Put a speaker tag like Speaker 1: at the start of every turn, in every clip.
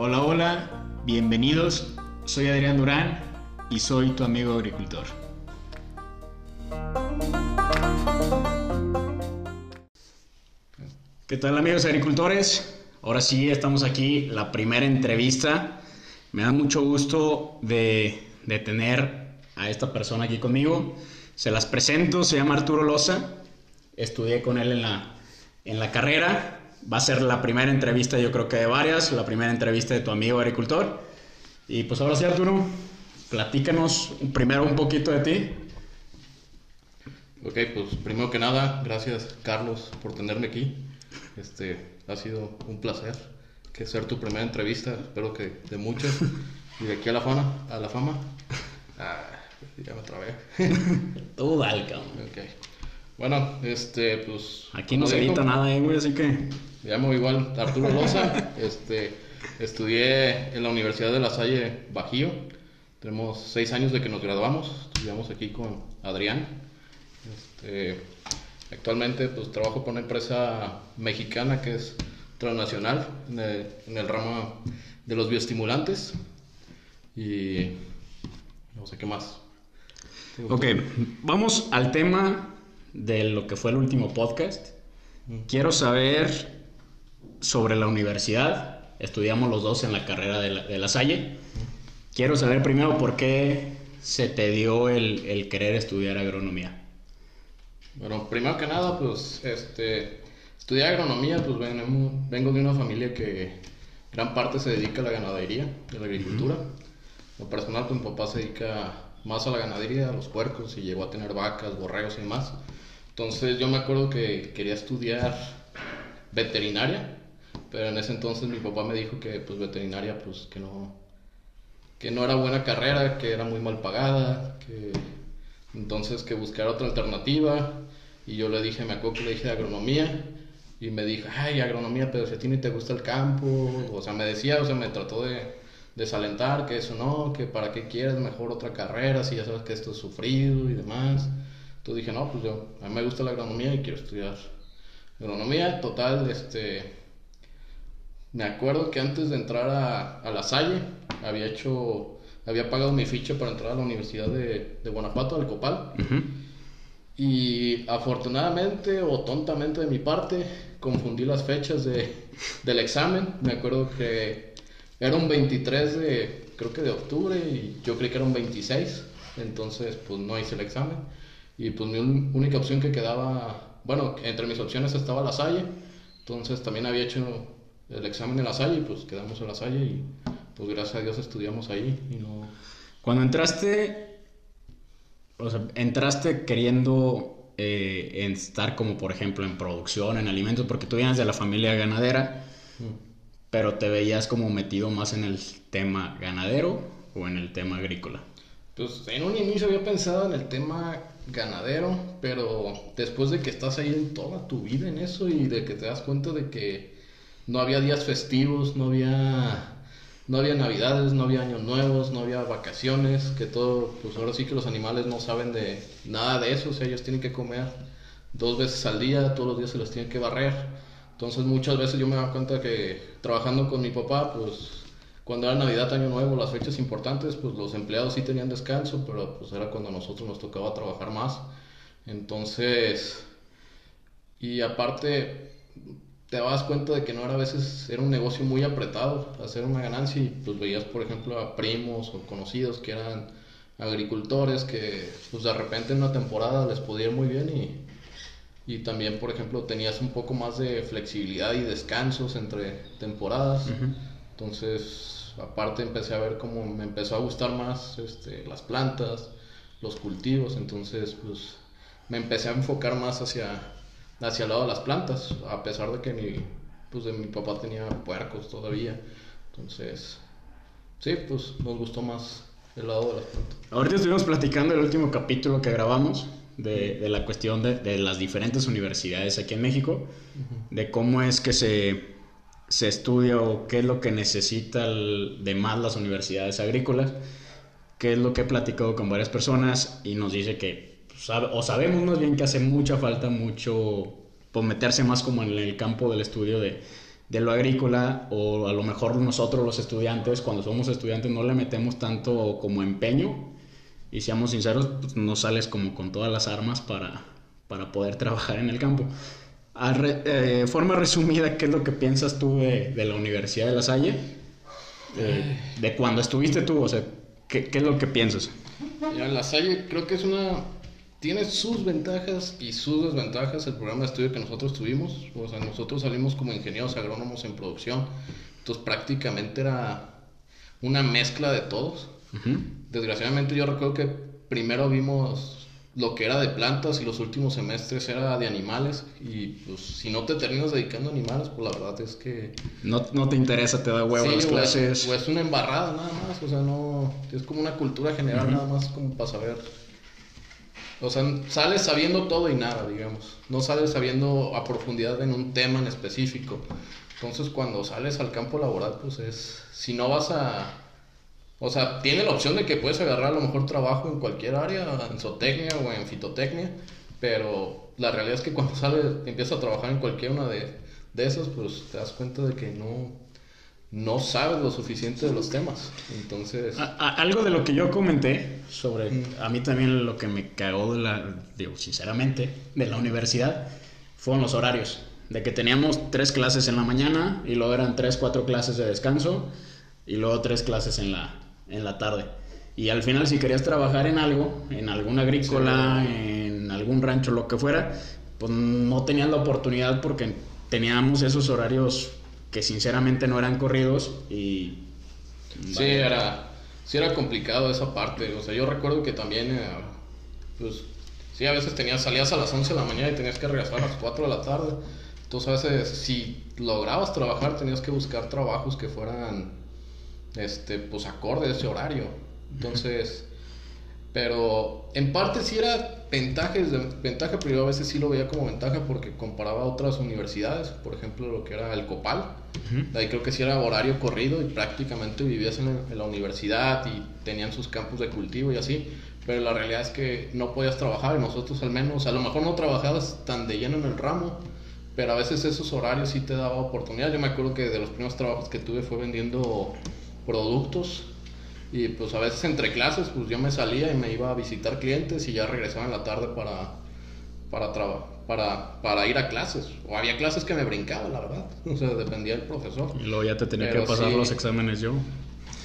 Speaker 1: Hola, hola, bienvenidos. Soy Adrián Durán y soy tu amigo agricultor. ¿Qué tal amigos agricultores? Ahora sí, estamos aquí, la primera entrevista. Me da mucho gusto de, de tener a esta persona aquí conmigo. Se las presento, se llama Arturo Loza. Estudié con él en la, en la carrera va a ser la primera entrevista, yo creo que de varias, la primera entrevista de tu amigo agricultor. Y pues ahora sí, Arturo, platícanos primero un poquito de ti.
Speaker 2: Ok, pues primero que nada, gracias Carlos por tenerme aquí. Este, ha sido un placer que ser tu primera entrevista, espero que de muchas. Y de aquí a la fama, a la fama. Ah, ya me trabé.
Speaker 1: Tú dale,
Speaker 2: Ok. Bueno, este, pues...
Speaker 1: Aquí no se edita nada, eh, güey, así que...
Speaker 2: Me llamo igual Arturo Loza, este, estudié en la Universidad de La Salle Bajío, tenemos seis años de que nos graduamos, estudiamos aquí con Adrián, este, actualmente pues trabajo con una empresa mexicana que es transnacional en el, en el ramo de los bioestimulantes. Y no sé qué más.
Speaker 1: Ok, vamos al tema de lo que fue el último podcast. Quiero saber sobre la universidad. Estudiamos los dos en la carrera de la, de la Salle. Quiero saber primero por qué se te dio el, el, querer estudiar agronomía.
Speaker 2: Bueno, primero que nada, pues, este, estudié agronomía, pues vengo, vengo de una familia que gran parte se dedica a la ganadería, a la agricultura. Lo personal, pues mi papá se dedica más a la ganadería, a los puercos, y llegó a tener vacas, borregos y más. Entonces yo me acuerdo que quería estudiar veterinaria, pero en ese entonces mi papá me dijo que pues veterinaria pues que no que no era buena carrera, que era muy mal pagada, que entonces que buscar otra alternativa y yo le dije, me acuerdo que le dije agronomía y me dijo, ay, agronomía, pero si a ti ni te gusta el campo, o sea, me decía, o sea, me trató de desalentar, que eso no, que para qué quieres mejor otra carrera, si ya sabes que esto es sufrido y demás. Entonces dije, no, pues yo, a mí me gusta la agronomía y quiero estudiar agronomía. Total, este, me acuerdo que antes de entrar a, a La Salle, había hecho, había pagado mi ficha para entrar a la Universidad de, de Guanajuato, al Copal. Y afortunadamente o tontamente de mi parte, confundí las fechas de, del examen. Me acuerdo que era un 23 de, creo que de octubre, y yo creí que era un 26. Entonces, pues no hice el examen. Y pues mi única opción que quedaba, bueno, entre mis opciones estaba La Salle, entonces también había hecho el examen en La Salle y pues quedamos en La Salle y pues gracias a Dios estudiamos ahí y no...
Speaker 1: Cuando entraste, o sea, entraste queriendo eh, estar como por ejemplo en producción, en alimentos, porque tú vienes de la familia ganadera, mm. Pero te veías como metido más en el tema ganadero o en el tema agrícola.
Speaker 2: Pues en un inicio había pensado en el tema ganadero, pero después de que estás ahí en toda tu vida en eso y de que te das cuenta de que no había días festivos, no había no había navidades, no había años nuevos, no había vacaciones, que todo, pues ahora sí que los animales no saben de nada de eso, o sea, ellos tienen que comer dos veces al día, todos los días se los tienen que barrer. Entonces muchas veces yo me daba cuenta que trabajando con mi papá, pues cuando era Navidad, Año Nuevo, las fechas importantes, pues los empleados sí tenían descanso, pero pues era cuando a nosotros nos tocaba trabajar más. Entonces, y aparte, te dabas cuenta de que no era a veces, era un negocio muy apretado hacer una ganancia y pues veías, por ejemplo, a primos o conocidos que eran agricultores que pues de repente en una temporada les podía ir muy bien y, y también, por ejemplo, tenías un poco más de flexibilidad y descansos entre temporadas. Entonces, aparte empecé a ver cómo me empezó a gustar más este, las plantas, los cultivos, entonces pues me empecé a enfocar más hacia, hacia el lado de las plantas, a pesar de que mi, pues, de mi papá tenía puercos todavía, entonces sí, pues nos gustó más el lado de las plantas.
Speaker 1: Ahorita estuvimos platicando el último capítulo que grabamos de, de la cuestión de, de, las diferentes universidades aquí en México, de cómo es que se se estudia o qué es lo que necesita de más las universidades agrícolas, qué es lo que he platicado con varias personas y nos dice que, pues, o sabemos más bien que hace mucha falta mucho, pues meterse más como en el campo del estudio de, de lo agrícola o a lo mejor nosotros los estudiantes, cuando somos estudiantes no le metemos tanto como empeño y seamos sinceros, pues no sales como con todas las armas para, para poder trabajar en el campo. A eh, forma resumida, ¿qué es lo que piensas tú de, de la Universidad de La Salle? De cuando estuviste tú, o sea, ¿qué, ¿qué, es lo que piensas?
Speaker 2: Ya, La Salle creo que es una... Tiene sus ventajas y sus desventajas el programa de estudio que nosotros tuvimos. O sea, nosotros salimos como ingenieros agrónomos en producción. Entonces prácticamente era una mezcla de todos. Desgraciadamente yo recuerdo que primero vimos lo que era de plantas y los últimos semestres era de animales. Y pues si no te terminas dedicando a animales pues la verdad es que
Speaker 1: no, no te interesa te da huevo las clases.
Speaker 2: o es, una embarrada nada más o sea no es como una cultura general nada más como para saber. O sea sales sabiendo todo y nada digamos. No sales sabiendo a profundidad en un tema en específico. Entonces cuando sales al campo laboral pues es si no vas a o sea, tiene la opción de que puedes agarrar a lo mejor trabajo en cualquier área, en zootecnia o en fitotecnia, pero la realidad es que cuando sales, empiezas a trabajar en cualquier una de, de esas, pues te das cuenta de que no, no sabes lo suficiente de los temas. Entonces...
Speaker 1: algo de lo que yo comenté sobre, a mí también lo que me cagó de la, digo, sinceramente, de la universidad, fueron los horarios. De que teníamos tres clases en la mañana y luego eran tres, cuatro clases de descanso y luego tres clases en la, en la tarde. Y al final, si querías trabajar en algo, en alguna agrícola, en algún rancho, lo que fuera, pues no tenías la oportunidad porque teníamos esos horarios que sinceramente no eran corridos y...
Speaker 2: Sí, era, sí era complicado esa parte. O sea, yo recuerdo que también, eh, pues, sí, a veces tenías, salías a las 11 de la mañana y tenías que regresar a las 4 de la tarde. Entonces, a veces, si lograbas trabajar, tenías que buscar trabajos que fueran este, pues acorde a ese horario. Entonces, pero en parte sí era ventaja, ventaja, pero yo a veces sí lo veía como ventaja porque comparaba a otras universidades, por ejemplo, lo que era el Copal. Ahí creo que sí era horario corrido y prácticamente vivías en, la universidad y tenían sus campos de cultivo y así. Pero la realidad es que no podías trabajar y nosotros al menos, a lo mejor no trabajabas tan de lleno en el ramo, pero a veces esos horarios sí te daba oportunidad. Yo me acuerdo que de los primeros trabajos que tuve fue vendiendo productos. Y pues a veces entre clases pues yo me salía y me iba a visitar clientes y ya regresaba en la tarde para para para para ir a clases. O había clases que me brincaba la verdad. O sea dependía del profesor.
Speaker 1: Y luego ya te tenía que pasar los exámenes yo.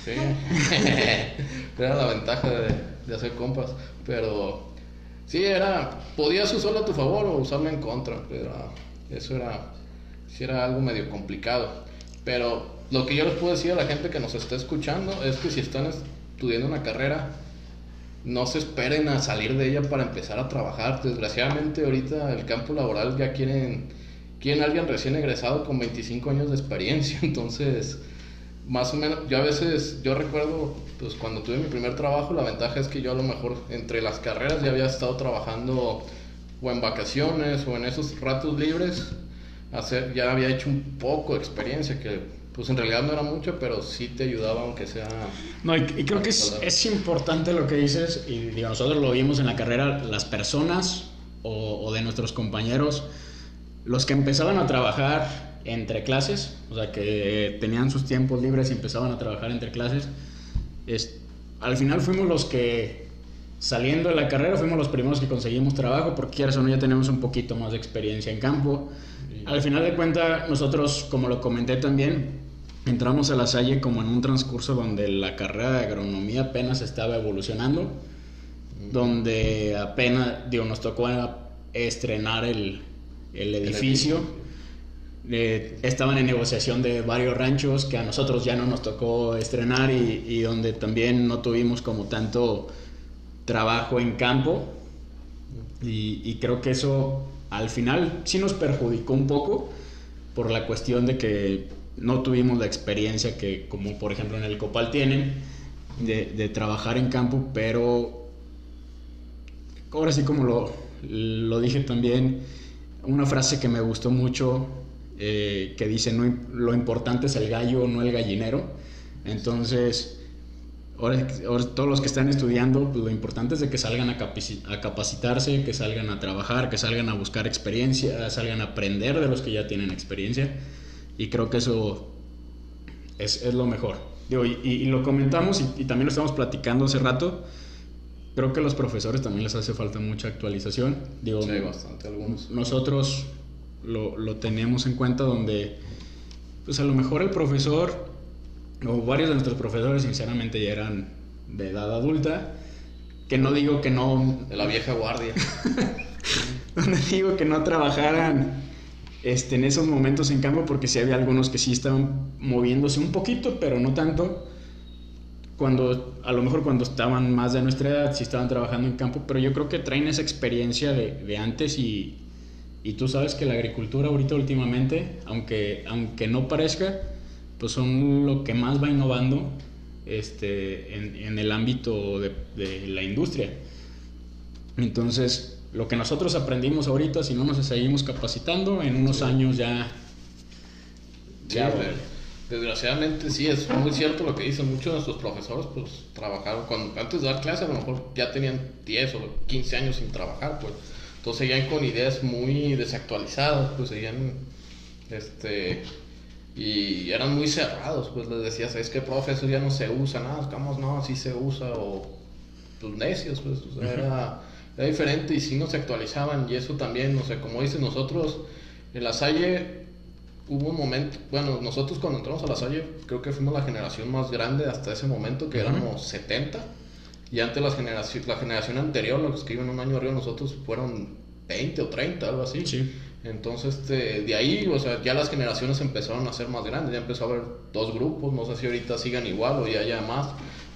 Speaker 2: Sí. Era la ventaja de, de, hacer compas. Pero sí era podías usarlo a tu favor o usarlo en contra pero eso era sí era algo medio complicado. Pero lo que yo les puedo decir a la gente que nos está escuchando es que si están estudiando una carrera, no se esperen a salir de ella para empezar a trabajar. Desgraciadamente ahorita el campo laboral ya quieren, quieren alguien recién egresado con 25 años de experiencia. Entonces, más o menos, yo a veces, yo recuerdo, pues cuando tuve mi primer trabajo, la ventaja es que yo a lo mejor entre las carreras ya había estado trabajando o en vacaciones o en esos ratos libres, hacer, ya había hecho un poco de experiencia que pues en realidad no era mucho, pero sí te ayudaba aunque sea...
Speaker 1: No, y, creo que es, es, importante lo que dices, y digo, nosotros lo vimos en la carrera, las personas o, de nuestros compañeros, los que empezaban a trabajar entre clases, o sea, que tenían sus tiempos libres y empezaban a trabajar entre clases, es, al final fuimos los que, saliendo de la carrera, fuimos los primeros que conseguimos trabajo, porque quieras o no, ya tenemos un poquito más de experiencia en campo. Al final de cuentas, nosotros, como lo comenté también, entramos a la Salle como en un transcurso donde la carrera de agronomía apenas estaba evolucionando, donde apenas, digo, nos tocó estrenar el, el edificio. Eh, estaban en negociación de varios ranchos que a nosotros ya no nos tocó estrenar y, y donde también no tuvimos como tanto trabajo en campo. Y, y, creo que eso al final sí nos perjudicó un poco por la cuestión de que no tuvimos la experiencia que, como por ejemplo en el Copal tienen, de, trabajar en campo, pero ahora sí como lo, lo, dije también, una frase que me gustó mucho, eh, que dice, no, lo importante es el gallo, no el gallinero. Entonces, ahora, todos los que están estudiando, pues lo importante es de que salgan a, a capacitarse, que salgan a trabajar, que salgan a buscar experiencia, salgan a aprender de los que ya tienen experiencia y creo que eso es, es lo mejor. Digo, y, y, lo comentamos y, y, también lo estamos platicando hace rato. Creo que a los profesores también les hace falta mucha actualización. Digo,
Speaker 2: sí, bastante, algunos.
Speaker 1: Nosotros lo, lo tenemos en cuenta donde, pues a lo mejor el profesor, o varios de nuestros profesores, sinceramente, ya eran de edad adulta. Que no digo que no.
Speaker 2: De la vieja guardia.
Speaker 1: donde digo que no trabajaran este, en esos momentos en campo, porque sí había algunos que sí estaban moviéndose un poquito, pero no tanto. Cuando, a lo mejor cuando estaban más de nuestra edad, sí estaban trabajando en campo, pero yo creo que traen esa experiencia de, de antes y, y, tú sabes que la agricultura ahorita últimamente, aunque, aunque no parezca, pues son lo que más va innovando este, en, en el ámbito de, de la industria. Entonces, lo que nosotros aprendimos ahorita, si no nos seguimos capacitando, en unos sí. años ya...
Speaker 2: ya sí, desgraciadamente sí, es muy cierto lo que dicen muchos de nuestros profesores, pues trabajaron, cuando, antes de dar clase a lo mejor ya tenían 10 o 15 años sin trabajar, pues. Entonces seguían con ideas muy desactualizadas, pues seguían, este, y eran muy cerrados, pues les decías, es que profe, eso ya no se usa, nada, no, no, así se usa, o pues necios, pues, o sea, era era diferente y sí no se actualizaban y eso también, o sea, como dicen nosotros, en la Salle hubo un momento, bueno, nosotros cuando entramos a la Salle creo que fuimos la generación más grande hasta ese momento, que uh -huh. éramos 70, y antes la generación, la generación anterior, los que iban un año arriba de nosotros, fueron 20 o 30, algo así.
Speaker 1: Sí.
Speaker 2: Entonces, este, de ahí, o sea, ya las generaciones empezaron a ser más grandes, ya empezó a haber dos grupos, no sé si ahorita sigan igual o ya haya más,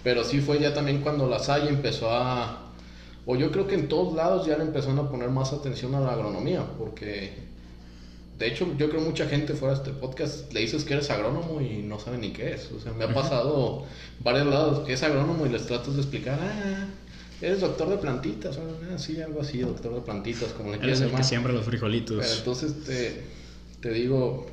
Speaker 2: pero sí fue ya también cuando la Salle empezó a o yo creo que en todos lados ya le empezaron a poner más atención a la agronomía, porque de hecho yo creo mucha gente fuera de este podcast le dices que eres agrónomo y no sabe ni qué es. O sea, me ha pasado varios lados que es agrónomo y les tratas de explicar, ah, eres doctor de plantitas, o ah, sí, algo así, doctor de plantitas, como le
Speaker 1: quieras llamar. que siembra los frijolitos.
Speaker 2: Pero entonces te, te digo,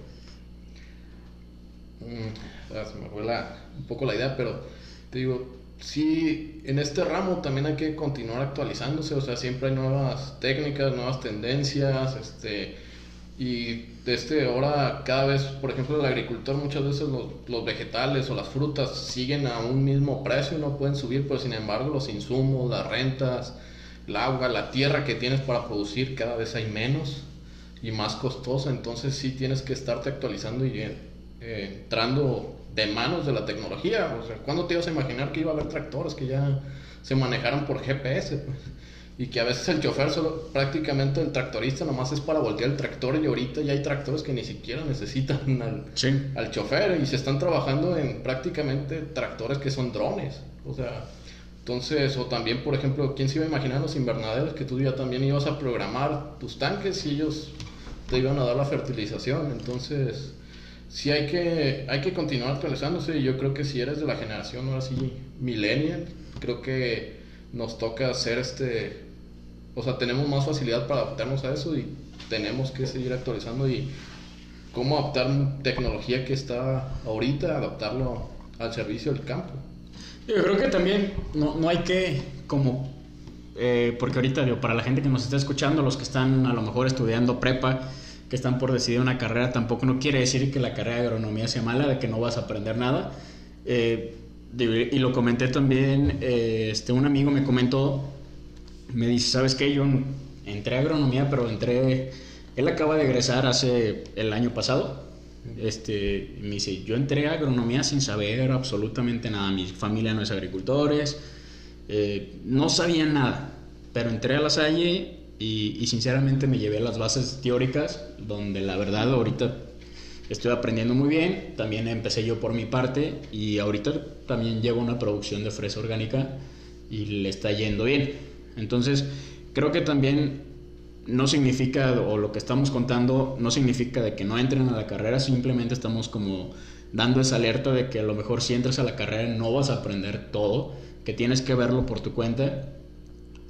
Speaker 2: mmm, se me fue la, un poco la idea, pero te digo, sí, en este ramo también hay que continuar actualizándose, o sea, siempre hay nuevas técnicas, nuevas tendencias, este, y desde ahora cada vez, por ejemplo, el agricultor muchas veces los, los, vegetales o las frutas siguen a un mismo precio, no pueden subir, pero sin embargo los insumos, las rentas, el agua, la tierra que tienes para producir cada vez hay menos y más costosa, entonces sí tienes que estarte actualizando y eh, entrando de manos de la tecnología. O sea, ¿cuándo te ibas a imaginar que iba a haber tractores que ya se manejaron por GPS? Pues? Y que a veces el chofer solo, prácticamente el tractorista nomás es para voltear el tractor y ahorita ya hay tractores que ni siquiera necesitan al,
Speaker 1: sí.
Speaker 2: al chofer y se están trabajando en prácticamente tractores que son drones. O sea, entonces, o también, por ejemplo, ¿quién se iba a imaginar los invernaderos que tú ya también ibas a programar tus tanques y ellos te iban a dar la fertilización? Entonces, sí hay que, hay que continuar actualizándose yo creo que si eres de la generación ahora sí millennial, creo que nos toca hacer este, o sea, tenemos más facilidad para adaptarnos a eso y tenemos que seguir actualizando y cómo adaptar tecnología que está ahorita, adaptarlo al servicio del campo.
Speaker 1: Yo creo que también no, no hay que como eh, porque ahorita digo, para la gente que nos está escuchando, los que están a lo mejor estudiando prepa, que están por decidir una carrera, tampoco no quiere decir que la carrera de agronomía sea mala, de que no vas a aprender nada. Eh, y lo comenté también, eh, este, un amigo me comentó, me dice, ¿sabes qué? Yo entré a agronomía, pero entré, él acaba de egresar hace el año pasado. Este, me dice, yo entré a agronomía sin saber absolutamente nada, mi familia no es agricultores, eh, no sabía nada, pero entré a la Salle y, sinceramente me llevé a las bases teóricas, donde la verdad ahorita estoy aprendiendo muy bien. También empecé yo por mi parte y ahorita también llevo una producción de fresa orgánica y le está yendo bien. Entonces, creo que también no significa, o lo que estamos contando, no significa de que no entren a la carrera, simplemente estamos como dando esa alerta de que a lo mejor si entras a la carrera no vas a aprender todo, que tienes que verlo por tu cuenta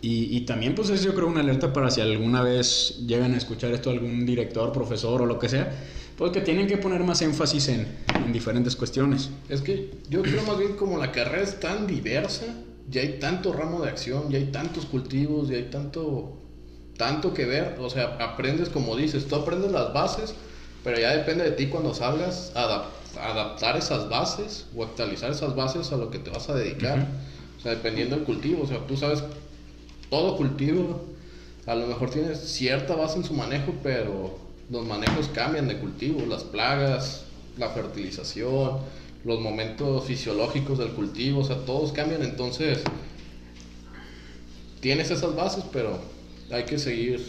Speaker 1: y, y, también pues es yo creo una alerta para si alguna vez llegan a escuchar esto algún director, profesor o lo que sea, pues que tienen que poner más énfasis en, en diferentes cuestiones.
Speaker 2: Es que yo creo más bien como la carrera es tan diversa, ya hay tanto ramo de acción, ya hay tantos cultivos, ya hay tanto, tanto que ver, o sea, aprendes como dices, tú aprendes las bases, Pero ya depende de ti cuando salgas adap- adaptar esas bases o actualizar esas bases a lo que te vas a dedicar. O sea, dependiendo del cultivo. O sea, tú sabes, todo cultivo a lo mejor tiene cierta base en su manejo, pero los manejos cambian de cultivo, las plagas, la fertilización, los momentos fisiológicos del cultivo, o sea, todos cambian. Entonces, tienes esas bases, pero hay que seguir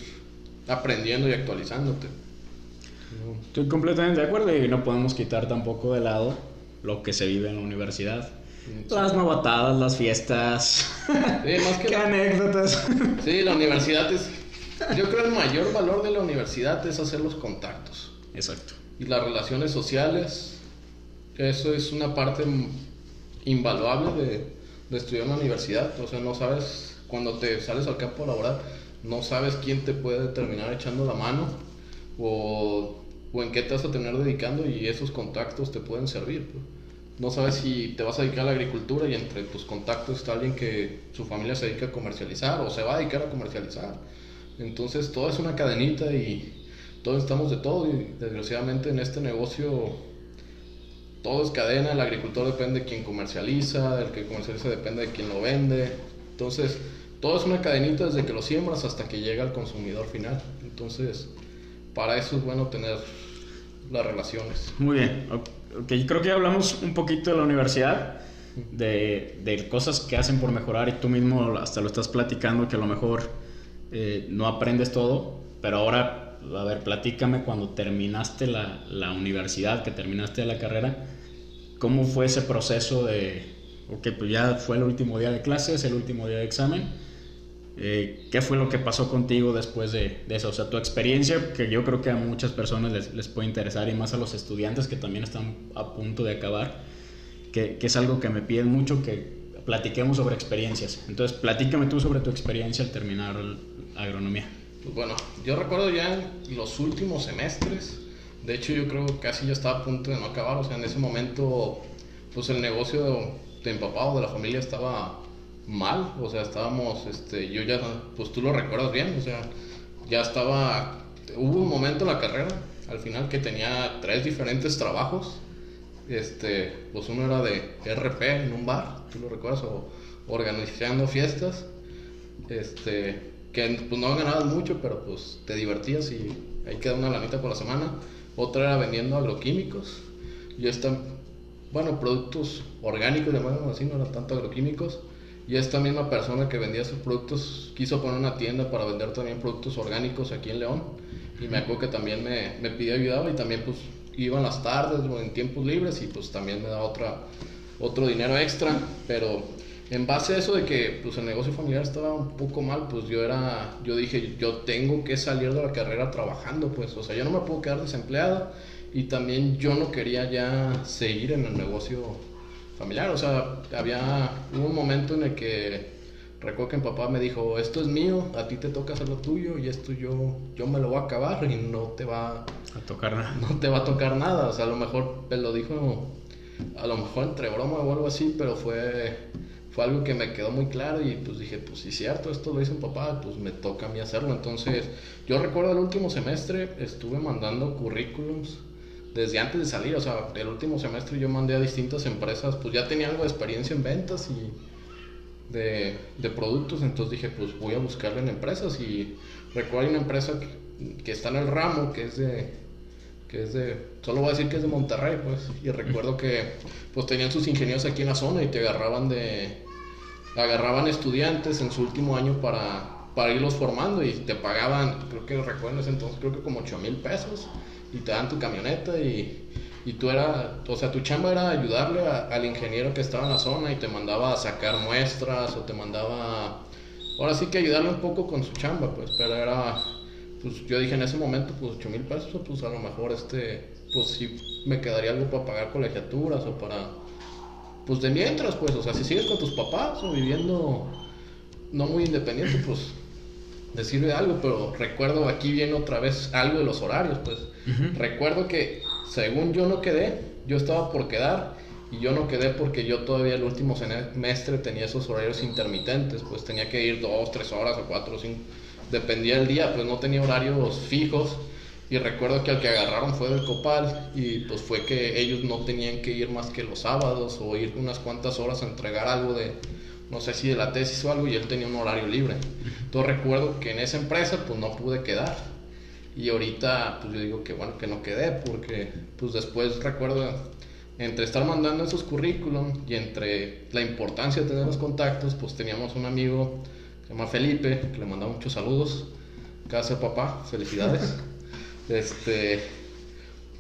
Speaker 2: aprendiendo y actualizándote.
Speaker 1: Estoy completamente de acuerdo y no podemos quitar tampoco de lado lo que se vive en la universidad. Las novatadas, las fiestas.
Speaker 2: Sí, más que
Speaker 1: Qué
Speaker 2: nada-
Speaker 1: anécdotas.
Speaker 2: Sí, la universidad es... Yo creo el mayor valor de la universidad es hacer los contactos.
Speaker 1: Exacto.
Speaker 2: Y las relaciones sociales, eso es una parte invaluable de, de estudiar en la universidad. O sea, no sabes, cuando te sales al campo laboral, no sabes quién te puede terminar echando la mano o, o en qué te vas a terminar dedicando y esos contactos te pueden servir. pues. No sabes si te vas a dedicar a la agricultura y entre tus contactos está alguien que su familia se dedica a comercializar o se va a dedicar a comercializar. Entonces todo es una cadenita y todos estamos de todo y desgraciadamente en este negocio todo es cadena, el agricultor depende de quien comercializa, el que comercializa depende de quien lo vende. Entonces todo es una cadenita desde que lo siembras hasta que llega al consumidor final. Entonces para eso es bueno tener las relaciones.
Speaker 1: Muy bien. Ok, creo que ya hablamos un poquito de la universidad, de, de cosas que hacen por mejorar y tú mismo hasta lo estás platicando que a lo mejor eh, no aprendes todo, pero ahora, a ver, platícame cuando terminaste la, la universidad, que terminaste la carrera, ¿cómo fue ese proceso de, ok, pues ya fue el último día de clases, el último día de examen? Eh, ¿Qué fue lo que pasó contigo después de, de eso? O sea, tu experiencia, que yo creo que a muchas personas les, les puede interesar y más a los estudiantes que también están a punto de acabar, que, que es algo que me piden mucho que platiquemos sobre experiencias. Entonces, platícame tú sobre tu experiencia al terminar agronomía.
Speaker 2: Pues bueno, yo recuerdo ya en los últimos semestres, de hecho yo creo que casi ya estaba a punto de no acabar, o sea, en ese momento pues el negocio de mi papá o de la familia estaba mal, o sea, estábamos, este, yo ya, pues tú lo recuerdas bien, o sea, ya estaba, hubo un momento en la carrera, al final que tenía tres diferentes trabajos, este, pues uno era de RP en un bar, tú lo recuerdas, o organizando fiestas, este, que pues no ganabas mucho, pero pues te divertías y ahí queda una lanita por la semana. Otra era vendiendo agroquímicos. Y esta, bueno, productos orgánicos, llamémoslo así, no eran tanto agroquímicos. Y esta misma persona que vendía esos productos quiso poner una tienda para vender también productos orgánicos aquí en León. Y me acuerdo que también me, me pidió ayudar y también pues iba en las tardes o en tiempos libres y pues también me daba otra, otro dinero extra. Pero en base a eso de que pues el negocio familiar estaba un poco mal, pues yo era, yo dije, yo tengo que salir de la carrera trabajando, pues, o sea, yo no me puedo quedar desempleado y también yo no quería ya seguir en el negocio familiar, o sea, había, hubo un momento en el que recuerdo que mi papá me dijo, esto es mío, a ti te toca hacer lo tuyo y esto yo, yo me lo voy a acabar y no te va,
Speaker 1: A tocar nada.
Speaker 2: no te va a tocar nada. O sea, a lo mejor me lo dijo, a lo mejor entre broma o algo así, pero fue, fue algo que me quedó muy claro y pues dije, pues sí, cierto, esto lo hizo mi papá, pues me toca a mí hacerlo. Entonces, yo recuerdo el último semestre, estuve mandando currículums desde antes de salir, o sea, el último semestre yo mandé a distintas empresas, pues ya tenía algo de experiencia en ventas y de, de productos, entonces dije, pues voy a buscarle en empresas y recuerdo una empresa que, que está en el ramo, que es de, que es de, solo voy a decir que es de Monterrey, pues, y recuerdo que pues tenían sus ingenieros aquí en la zona y te agarraban de, agarraban estudiantes en su último año para, para irlos formando y te pagaban, creo que recuerdo ese entonces, creo que como 8 mil pesos y te dan tu camioneta y, y tú era, o sea, tu chamba era ayudarle a- al ingeniero que estaba en la zona y te mandaba a sacar muestras o te mandaba, ahora sí que ayudarle un poco con su chamba, pues, pero era, pues yo dije en ese momento, pues 8 mil pesos, pues a lo mejor este, pues sí me quedaría algo para pagar colegiaturas o para, pues de mientras, pues, o sea, si sigues con tus papás o viviendo no muy independiente, pues te sirve de algo, pero recuerdo aquí viene otra vez algo de los horarios, pues. Recuerdo que según yo no quedé, yo estaba por quedar y yo no quedé porque yo todavía el último semestre tenía esos horarios intermitentes, pues tenía que ir dos, tres horas o cuatro, cinco, dependía del día, pues no tenía horarios fijos Y recuerdo que al que agarraron fue del Copal y pues fue que ellos no tenían que ir más que los sábados o ir unas cuantas horas a entregar algo de, no sé si de la tesis o algo y él tenía un horario libre. Entonces recuerdo que en esa empresa pues no pude quedar. Y ahorita pues yo digo que bueno que no quedé porque pues después recuerdo entre estar mandando esos currículum y entre la importancia de tener los contactos pues teníamos un amigo que se llama Felipe que le mandaba muchos saludos. Casa papá, felicidades. este,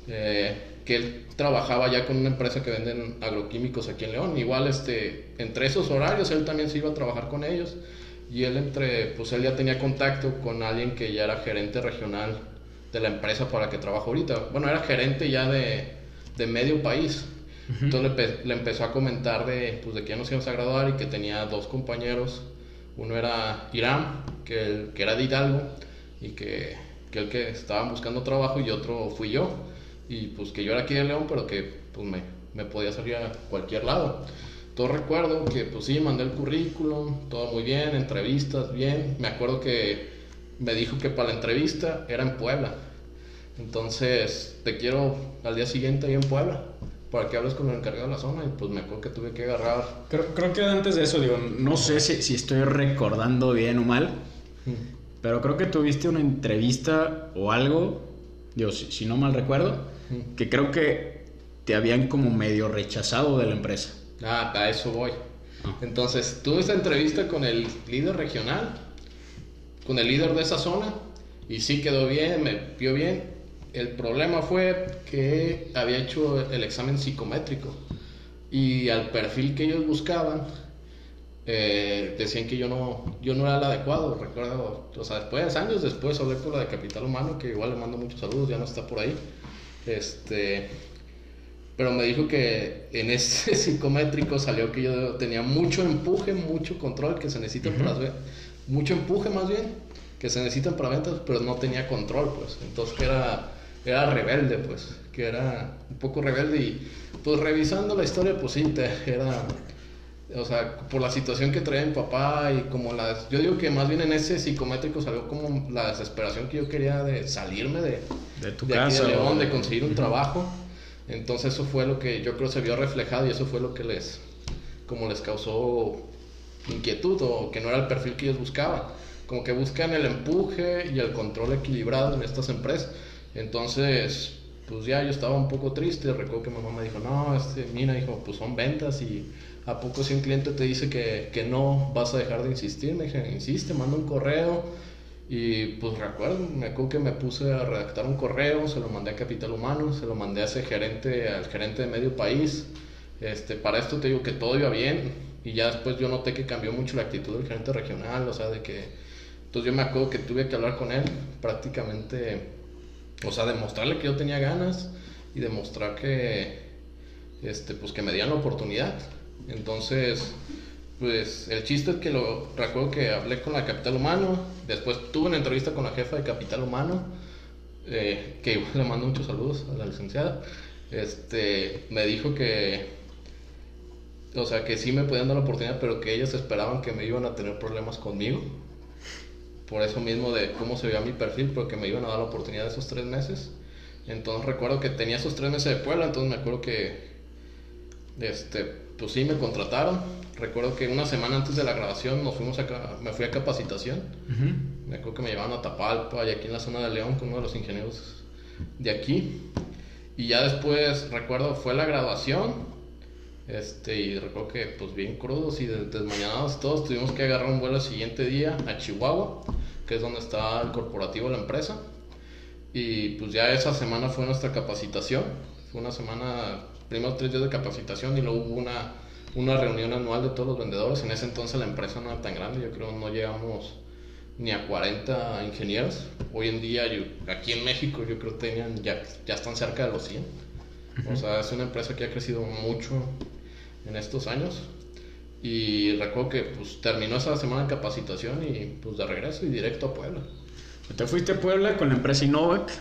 Speaker 2: eh, que él trabajaba ya con una empresa que venden agroquímicos aquí en León. Igual, este, entre esos horarios, él también se iba a trabajar con ellos. Y él entre, pues él ya tenía contacto con alguien que ya era gerente regional de la empresa para que trabaja ahorita. Bueno, era gerente ya de, de medio país. Entonces le, empezó a comentar de, pues, de que ya nos íbamos a graduar y que tenía dos compañeros. Uno era Irán, que, que era de Hidalgo, y que que el que estaban buscando trabajo y otro fui yo. Y pues que yo era aquí de León, pero que pues me, me podía salir a cualquier lado. Todo recuerdo que pues sí, mandé el currículum, todo muy bien, entrevistas, bien. Me acuerdo que me dijo que para la entrevista era en Puebla. Entonces, te quiero al día siguiente ahí en Puebla para que hables con el encargado de la zona y pues me acuerdo que tuve que agarrar.
Speaker 1: Creo, creo que antes de eso, digo, no sé si, si estoy recordando bien o mal, pero creo que tuviste una entrevista o algo, digo, si, no mal recuerdo, que creo que te habían como medio rechazado de la empresa.
Speaker 2: Ah, a eso voy. Ah. Entonces, tuve esa entrevista con el líder regional, con el líder de esa zona, y sí quedó bien, me vio bien. El problema fue que había hecho el examen psicométrico y al perfil que ellos buscaban, eh, decían que yo no, yo no era el adecuado, recuerdo, o sea, después, años después hablé con la de Capital Humano, que igual le mando muchos saludos, ya no está por ahí, este, pero me dijo que en ese psicométrico salió que yo tenía mucho empuje, mucho control que se necesita para las ventas, mucho empuje más bien, que se necesitan para ventas, pero no tenía control, pues, entonces que era, era rebelde, pues, que era un poco rebelde y pues revisando la historia, pues sí, era o sea, por la situación que traía mi papá y como las... Yo digo que más bien en ese psicométrico salió como la desesperación que yo quería de salirme de,
Speaker 1: de tu casa.
Speaker 2: de León, de conseguir un trabajo. Entonces eso fue lo que yo creo se vio reflejado y eso fue lo que les... como les causó inquietud o que no era el perfil que ellos buscaban. Como que buscan el empuje y el control equilibrado en estas empresas. Entonces, pues ya yo estaba un poco triste. Recuerdo que mi mamá me dijo, no, este, mira, dijo, pues son ventas y ¿A poco si un cliente te dice que, que no vas a dejar de insistir? Me dije, insiste, manda un correo. Y pues recuerdo, me acuerdo que me puse a redactar un correo, se lo mandé a Capital Humano, se lo mandé a ese gerente, al gerente de medio país. Este, para esto te digo que todo iba bien y ya después yo noté que cambió mucho la actitud del gerente regional, o sea, de que... Entonces yo me acuerdo que tuve que hablar con él prácticamente, o sea, demostrarle que yo tenía ganas y demostrar que, este, pues que me dieran la oportunidad. Entonces, pues el chiste es que lo recuerdo que hablé con la Capital Humano, después tuve una entrevista con la jefa de Capital Humano, eh, que igual le mando muchos saludos a la licenciada. Este, me dijo que, o sea, que sí me podían dar la oportunidad, pero que ellos esperaban que me iban a tener problemas conmigo. Por eso mismo de cómo se veía mi perfil, porque me iban a dar la oportunidad de esos tres meses. Entonces recuerdo que tenía esos tres meses de Puebla, entonces me acuerdo que este, pues sí, me contrataron. Recuerdo que una semana antes de la grabación nos fuimos a, me fui a capacitación. Me acuerdo que me llevaban a Tapalpa y aquí en la zona de León con uno de los ingenieros de aquí. Y ya después, recuerdo, fue la graduación. Este, y recuerdo que, pues bien crudos y desmañanados todos, tuvimos que agarrar un vuelo el siguiente día a Chihuahua, que es donde está el corporativo de la empresa. Y pues ya esa semana fue nuestra capacitación. Una semana primero tres días de capacitación y luego hubo una, una reunión anual de todos los vendedores. En ese entonces la empresa no era tan grande, yo creo no llegamos ni a 40 ingenieros. Hoy en día, yo, aquí en México, yo creo que tenían, ya, ya están cerca de los 100. O sea, es una empresa que ha crecido mucho en estos años. Y recuerdo que pues, terminó esa semana de capacitación y pues de regreso y directo a Puebla.
Speaker 1: Te fuiste a Puebla con la empresa Innovac.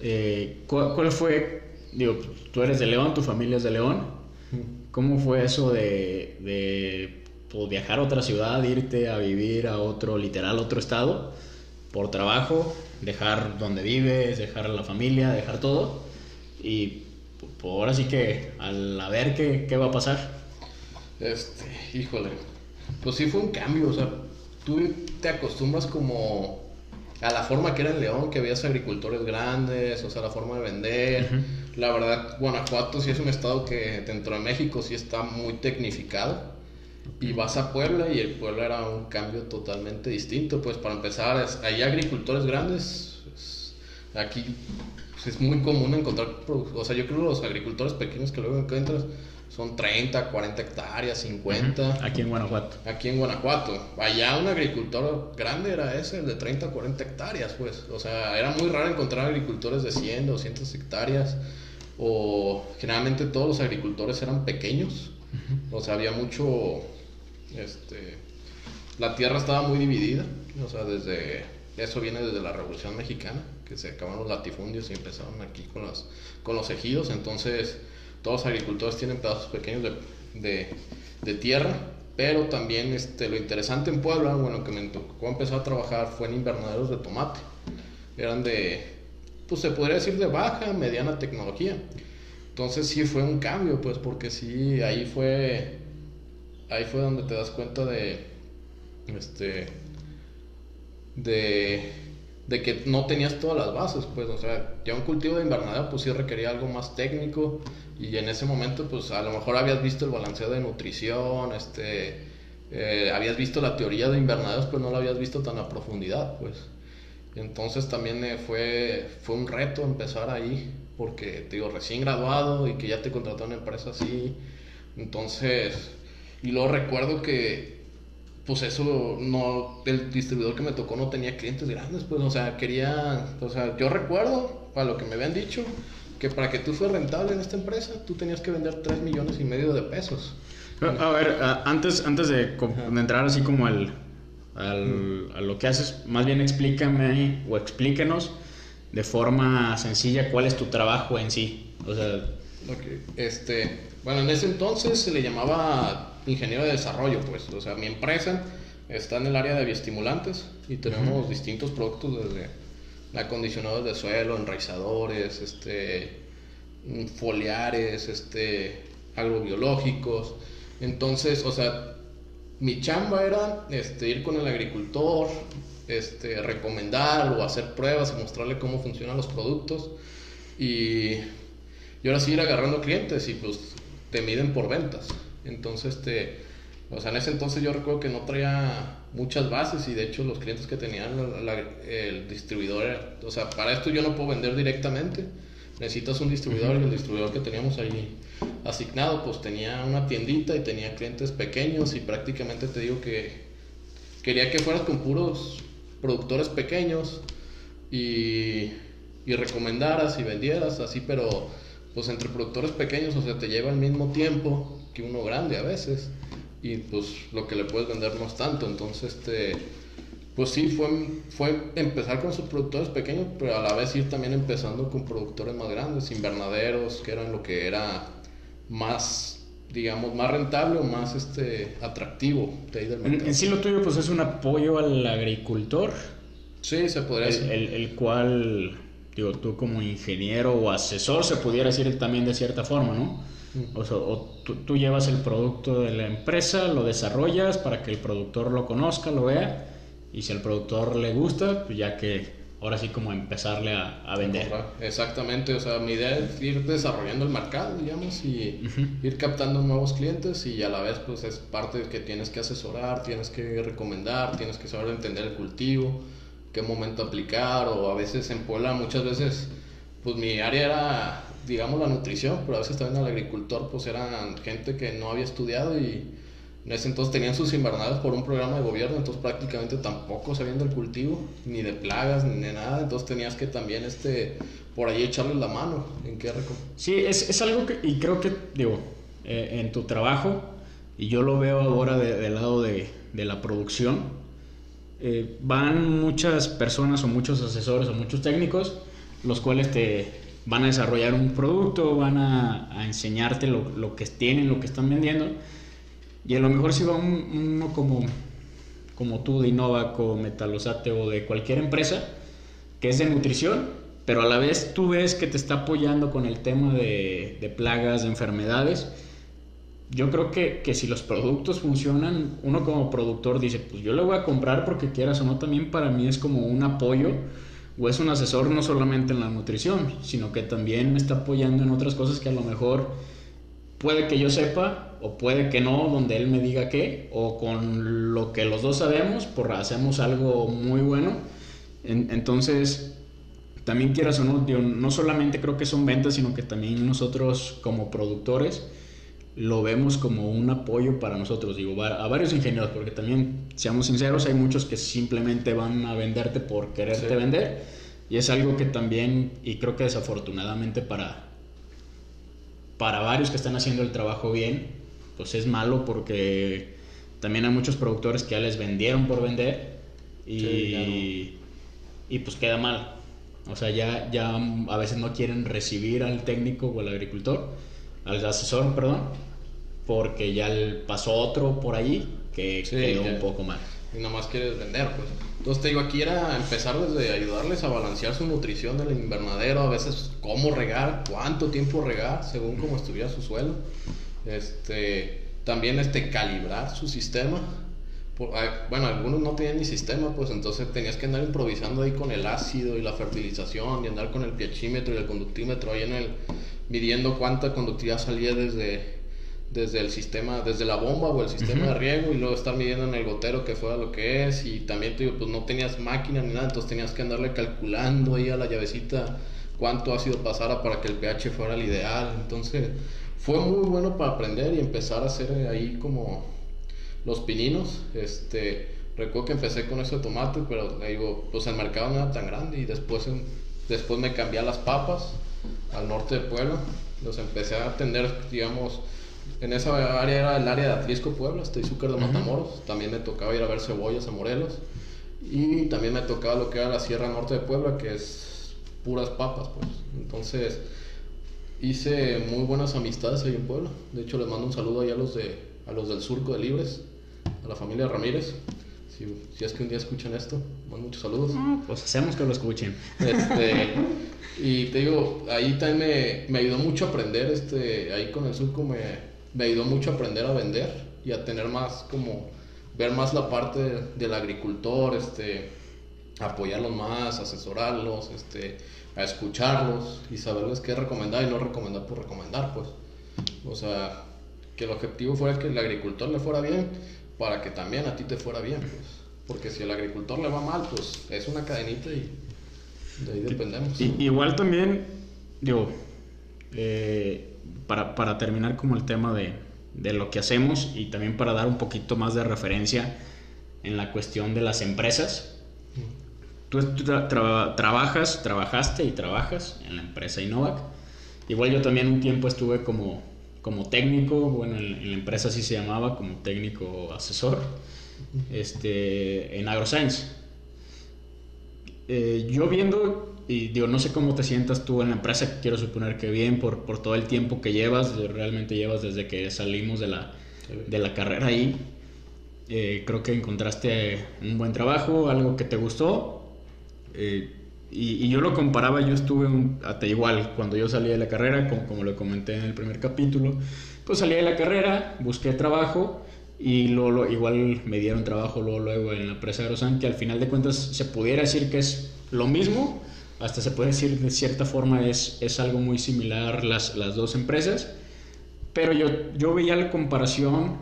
Speaker 1: Eh, ¿Cuál fue digo, tú eres de León, tu familia es de León. ¿Cómo fue eso de, de pues, viajar a otra ciudad, irte a vivir a otro, literal, otro estado, por trabajo? dejar donde vives, dejar a la familia, dejar todo. Y pues, ahora sí que al a ver qué, qué va a pasar.
Speaker 2: Este, híjole. Pues sí fue un cambio, o sea, tú te acostumbras como a la forma que era en León, que veías agricultores grandes, o sea, la forma de vender. La verdad, Guanajuato sí es un estado que dentro de México sí está muy tecnificado. Y vas a Puebla y el Puebla era un cambio totalmente distinto. Pues para empezar, hay agricultores grandes. Aquí pues, es muy común encontrar, o sea, yo creo que los agricultores pequeños que luego encuentras son 30, 40 hectáreas, 50.
Speaker 1: Aquí en Guanajuato.
Speaker 2: Aquí en Guanajuato. Allá un agricultor grande era ese, el de 30, 40 hectáreas, pues. O sea, era muy raro encontrar agricultores de 100, 200 hectáreas. O generalmente todos los agricultores eran pequeños. O sea, había mucho. Este. La tierra estaba muy dividida. O sea, desde. Eso viene desde la Revolución Mexicana, que se acabaron los latifundios y empezaron aquí con, las, con los ejidos. Entonces todos los agricultores tienen pedazos pequeños de, de, tierra, pero también este, lo interesante en Puebla, bueno, que me tocó empezar a trabajar fue en invernaderos de tomate. Eran de, pues se podría decir de baja, mediana tecnología. Entonces sí fue un cambio, pues, porque sí, ahí fue, ahí fue donde te das cuenta de, este, de de que no tenías todas las bases, pues, o sea, ya un cultivo de invernadero pues sí requería algo más técnico y en ese momento pues a lo mejor habías visto el balanceo de nutrición, este, eh, habías visto la teoría de invernaderos, pues no la habías visto tan a profundidad, pues. Entonces también eh, fue, fue un reto empezar ahí, porque te digo, recién graduado y que ya te contrató una empresa así, entonces, y luego recuerdo que pues eso no, el distribuidor que me tocó no tenía clientes grandes, pues, o sea, quería, o sea, yo recuerdo, para lo que me habían dicho, que para que tú fueras rentable en esta empresa, tú tenías que vender 3 millones y medio de pesos.
Speaker 1: A, ver, antes, antes de, entrar así como al, al, a lo que haces, más bien explícame o explíquenos de forma sencilla cuál es tu trabajo en sí. O sea,
Speaker 2: este, bueno, en ese entonces se le llamaba ingeniero de desarrollo, pues. O sea, mi empresa está en el área de bioestimulantes y tenemos distintos productos desde acondicionados de suelo, enraizadores, este, foliares, este, agrobiológicos. Entonces, o sea, mi chamba era este, ir con el agricultor, este, recomendar o hacer pruebas y mostrarle cómo funcionan los productos. Y, y ahora sí ir agarrando clientes y pues te miden por ventas. Entonces, este, o sea, en ese entonces yo recuerdo que no traía muchas bases y de hecho los clientes que tenían el distribuidor, o sea, para esto yo no puedo vender directamente, necesitas un distribuidor y el distribuidor que teníamos ahí asignado pues tenía una tiendita y tenía clientes pequeños y prácticamente te digo que quería que fueras con puros productores pequeños y, y recomendaras y vendieras así, pero pues entre productores pequeños, o sea, te lleva el mismo tiempo que uno grande a veces y pues lo que le puedes vender no es tanto, entonces este pues sí fue fue empezar con sus productores pequeños, pero a la vez ir también empezando con productores más grandes, invernaderos, que eran lo que era más digamos más rentable o más este atractivo de ahí del
Speaker 1: mercado. En, sí lo tuyo pues es un apoyo al agricultor.
Speaker 2: Sí, se podría
Speaker 1: decir. El, el cual digo tú como ingeniero o asesor se pudiera decir también de cierta forma, ¿no? O, sea, tú, llevas el producto de la empresa, lo desarrollas para que el productor lo conozca, lo vea, y si al productor le gusta, pues ya que ahora sí como empezarle a, vender.
Speaker 2: Exactamente, o sea, mi idea es ir desarrollando el mercado, digamos, y ir captando nuevos clientes y a la vez pues es parte de que tienes que asesorar, tienes que recomendar, tienes que saber entender el cultivo, qué momento aplicar, o a veces en Puebla muchas veces pues mi área era digamos, la nutrición, pero a veces también al agricultor, pues eran gente que no había estudiado y en ese entonces tenían sus invernadas por un programa de gobierno, entonces prácticamente tampoco sabían del cultivo, ni de plagas, ni de nada, entonces tenías que también, este, por ahí echarles la mano en qué
Speaker 1: Sí, es, es, algo que, y creo que, digo, eh, en tu trabajo, y yo lo veo ahora del lado de, de, la producción, eh, van muchas personas o muchos asesores o muchos técnicos, los cuales te, van a desarrollar un producto, van a, enseñarte lo, que tienen, lo que están vendiendo. Y a lo mejor si va uno como, como tú de Innovaco, Metalosate o de cualquier empresa, que es de nutrición, pero a la vez tú ves que te está apoyando con el tema de, de plagas, de enfermedades. Yo creo que, que, si los productos funcionan, uno como productor dice, pues yo le voy a comprar porque quieras o no, también para mí es como un apoyo o es un asesor no solamente en la nutrición, sino que también me está apoyando en otras cosas que a lo mejor puede que yo sepa o puede que no, donde él me diga qué, o con lo que los dos sabemos, por hacemos algo muy bueno. entonces, también quieras o no, no solamente creo que son ventas, sino que también nosotros como productores lo vemos como un apoyo para nosotros, digo, a varios ingenieros, porque también, seamos sinceros, hay muchos que simplemente van a venderte por quererte vender, y es algo que también, y creo que desafortunadamente para, para varios que están haciendo el trabajo bien, pues es malo porque también hay muchos productores que ya les vendieron por vender y, y pues queda mal. O sea, ya, ya a veces no quieren recibir al técnico o al agricultor, al asesor, perdón, porque ya pasó otro por ahí que quedó un poco mal.
Speaker 2: Y nomás quieres vender, pues. Entonces te digo, aquí era empezar desde ayudarles a balancear su nutrición del invernadero, a veces cómo regar, cuánto tiempo regar, según cómo estuviera su suelo. Este, también este, calibrar su sistema. bueno, algunos no tenían ni sistema, pues entonces tenías que andar improvisando ahí con el ácido y la fertilización y andar con el pHímetro y el conductímetro ahí en el, midiendo cuánta conductividad salía desde, desde el sistema, desde la bomba o el sistema de riego y luego estar midiendo en el gotero que fuera lo que es. Y también te digo, pues no tenías máquina ni nada, entonces tenías que andarle calculando ahí a la llavecita cuánto ácido pasara para que el pH fuera el ideal, entonces fue muy bueno para aprender y empezar a hacer ahí como los pininos, este, recuerdo que empecé con eso de tomate, pero digo, pues el mercado no era tan grande y después, después me cambié a las papas al norte de Puebla, los empecé a atender, digamos, en esa área era el área de Atlisco, Puebla, este Izúcar de Matamoros. También me tocaba ir a ver cebollas a Morelos. Y también me tocaba lo que era la Sierra Norte de Puebla, que es puras papas, pues. Entonces, hice muy buenas amistades ahí en Puebla. De hecho, les mando un saludo ahí a los, de, a los del Surco de Libres, a la familia Ramírez. Si, si es que un día escuchan esto, mando muchos saludos.
Speaker 1: Ah, pues hacemos que lo escuchen.
Speaker 2: Este, y te digo, ahí también me, me ayudó mucho a aprender, este, ahí con el Surco me me ayudó mucho a aprender a vender y a tener más como ver más la parte del agricultor, este, apoyarlos más, asesorarlos, este, a escucharlos y saberles qué recomendar y no recomendar por recomendar, pues. O sea, que el objetivo fuera que el agricultor le fuera bien para que también a ti te fuera bien, pues. Porque si el agricultor le va mal, pues es una cadenita y de ahí dependemos.
Speaker 1: igual también, digo, eh, para, para terminar como el tema de, de, lo que hacemos y también para dar un poquito más de referencia en la cuestión de las empresas. Tú, trabajas, trabajaste y trabajas en la empresa Innovac. Igual yo también un tiempo estuve como, como técnico, bueno, en, la empresa así se llamaba, como técnico asesor, este, en AgroScience. Eh, yo viendo y digo, no sé cómo te sientas tú en la empresa, quiero suponer que bien por, por todo el tiempo que llevas, realmente llevas desde que salimos de la, de la carrera ahí. Eh, creo que encontraste un buen trabajo, algo que te gustó. Eh, y, yo lo comparaba, yo estuve hasta igual cuando yo salí de la carrera, como, como lo comenté en el primer capítulo, pues salí de la carrera, busqué trabajo y luego, igual me dieron trabajo luego, luego en la empresa Grosan, que al final de cuentas se pudiera decir que es lo mismo, hasta se puede decir de cierta forma es, es algo muy similar las, las dos empresas, pero yo, yo veía la comparación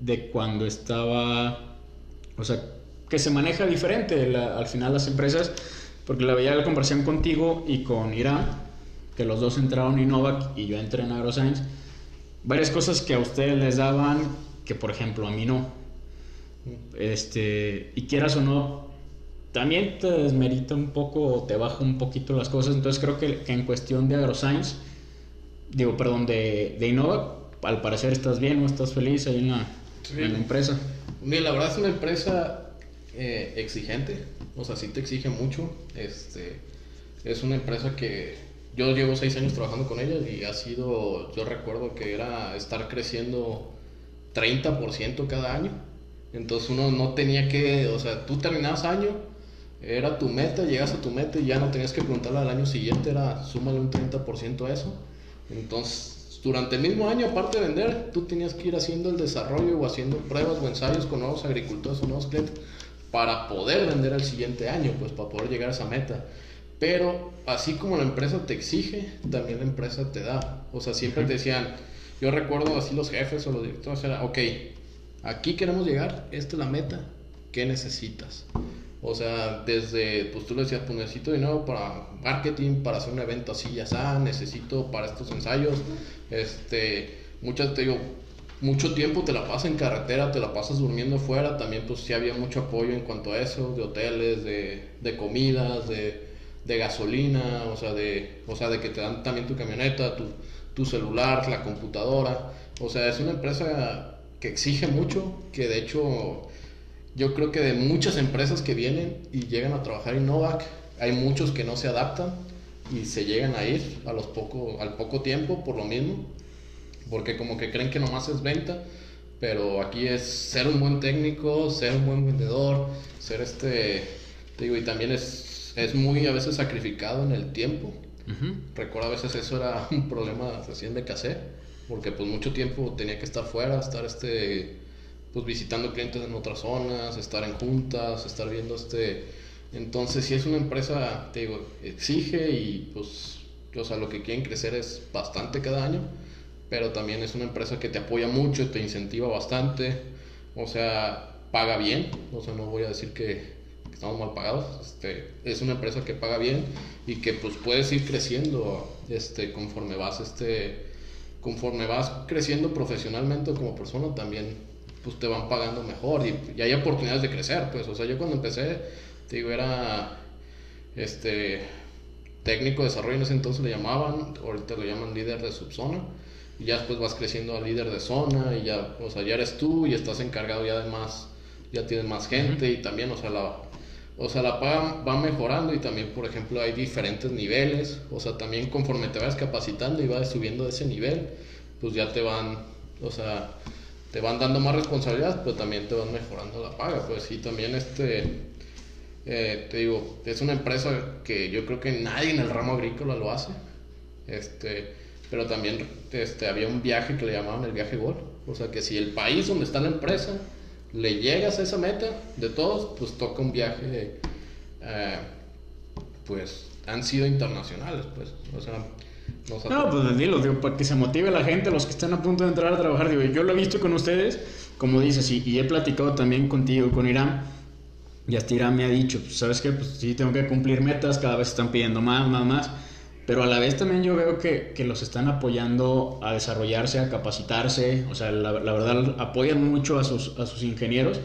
Speaker 1: de cuando estaba, o sea, que se maneja diferente al final las empresas, porque la veía la comparación contigo y con Irán, que los dos entraron en Innovac y yo entré en AgroScience, varias cosas que a ustedes les daban que por ejemplo a mí no. Este, y quieras o no, también te desmerita un poco o te baja un poquito las cosas. Entonces creo que, en cuestión de AgroScience, digo, perdón, de, de Innova, al parecer estás bien o estás feliz ahí en la, en la empresa.
Speaker 2: Mira, la verdad es una empresa eh, exigente, o sea, sí te exige mucho. Este, es una empresa que yo llevo seis años trabajando con ella y ha sido, yo recuerdo que era estar creciendo 30% cada año. Entonces uno no tenía que, o sea, tú terminabas año era tu meta, llegas a tu meta y ya no tenías que preguntarle al año siguiente, era súmale un 30% a eso. Entonces, durante el mismo año, aparte de vender, tú tenías que ir haciendo el desarrollo o haciendo pruebas o ensayos con nuevos agricultores o nuevos clientes para poder vender el siguiente año, pues para poder llegar a esa meta. Pero así como la empresa te exige, también la empresa te da. O sea, siempre te decían, yo recuerdo así los jefes o los directores, era, ok, aquí queremos llegar, esta es la meta, ¿qué necesitas? O sea, desde, pues tú le decías, pues necesito dinero para marketing, para hacer un evento así, ya está, necesito para estos ensayos, este, muchas, te digo, mucho tiempo te la pasas en carretera, te la pasas durmiendo fuera, también pues sí había mucho apoyo en cuanto a eso, de hoteles, de, de comidas, de, de, gasolina, o sea, de, o sea, de que te dan también tu camioneta, tu, tu celular, la computadora, o sea, es una empresa que exige mucho, que de hecho yo creo que de muchas empresas que vienen y llegan a trabajar en Novak, hay muchos que no se adaptan y se llegan a ir a los poco, al poco tiempo por lo mismo, porque como que creen que nomás es venta, pero aquí es ser un buen técnico, ser un buen vendedor, ser este, digo, y también es, es muy a veces sacrificado en el tiempo. Recuerdo a veces eso era un problema recién de casé, porque pues mucho tiempo tenía que estar fuera, estar este pues visitando clientes en otras zonas, estar en juntas, estar viendo este... Entonces, si es una empresa, te digo, exige y pues, o sea, lo que quieren crecer es bastante cada año, pero también es una empresa que te apoya mucho, te incentiva bastante, o sea, paga bien, o sea, no voy a decir que, estamos mal pagados, este, es una empresa que paga bien y que pues puedes ir creciendo este, conforme vas, este, conforme vas creciendo profesionalmente como persona también pues te van pagando mejor y, hay oportunidades de crecer, pues, o sea, yo cuando empecé, te digo, era, este, técnico de desarrollo en ese entonces le llamaban, ahorita lo llaman líder de subzona, y ya después vas creciendo a líder de zona, y ya, o sea, ya eres tú y estás encargado ya de más, ya tienes más gente, y también, o sea, la, o sea, la paga va mejorando y también, por ejemplo, hay diferentes niveles, o sea, también conforme te vas capacitando y vas subiendo de ese nivel, pues ya te van, o sea, te van dando más responsabilidades, pero también te van mejorando la paga, pues sí, también este, eh, te digo, es una empresa que yo creo que nadie en el ramo agrícola lo hace, este, pero también este, había un viaje que le llamaban el viaje gol, o sea que si el país donde está la empresa le llegas a esa meta de todos, pues toca un viaje, eh, pues han sido internacionales, pues, o sea,
Speaker 1: no, pues dilo, digo, para que se motive la gente, los que están a punto de entrar a trabajar. Digo, yo lo he visto con ustedes, como dices, y, y he platicado también contigo, con Irán. Y hasta Irán me ha dicho, pues, ¿sabes qué? Pues sí, tengo que cumplir metas, cada vez están pidiendo más, más, más. Pero a la vez también yo veo que, que los están apoyando a desarrollarse, a capacitarse. O sea, la, la verdad, apoyan mucho a sus, a sus ingenieros.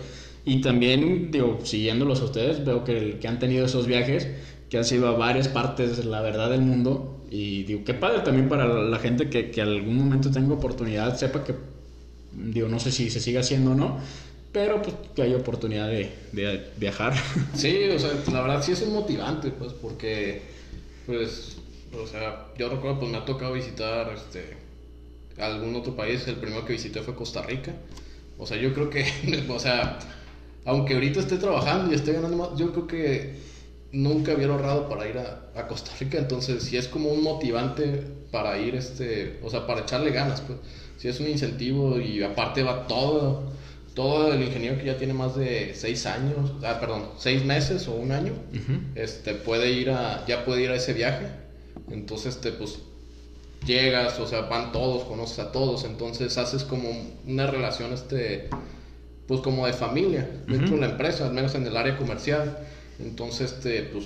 Speaker 1: Y también, digo, siguiéndolos a ustedes, veo que, que han tenido esos viajes, que han sido a varias partes, la verdad, del mundo y digo, qué padre también para la gente que, que algún momento tenga oportunidad, sepa que, digo, no sé si se sigue haciendo o no, pero pues que hay oportunidad de, de, viajar.
Speaker 2: Sí, o sea, la verdad sí es un motivante, pues, porque, pues, o sea, yo recuerdo, pues me ha tocado visitar, este, algún otro país, el primero que visité fue Costa Rica, o sea, yo creo que, o sea, aunque ahorita esté trabajando y esté ganando más, yo creo que nunca había ahorrado para ir a, a, Costa Rica, entonces si es como un motivante para ir, este, o sea, para echarle ganas, pues, si es un incentivo y aparte va todo, todo el ingeniero que ya tiene más de seis años, ah, perdón, seis meses o un año, este, puede ir a, ya puede ir a ese viaje, entonces, este, pues, llegas, o sea, van todos, conoces a todos, entonces haces como una relación, este, pues como de familia dentro de la empresa, al menos en el área comercial. Entonces, este, pues,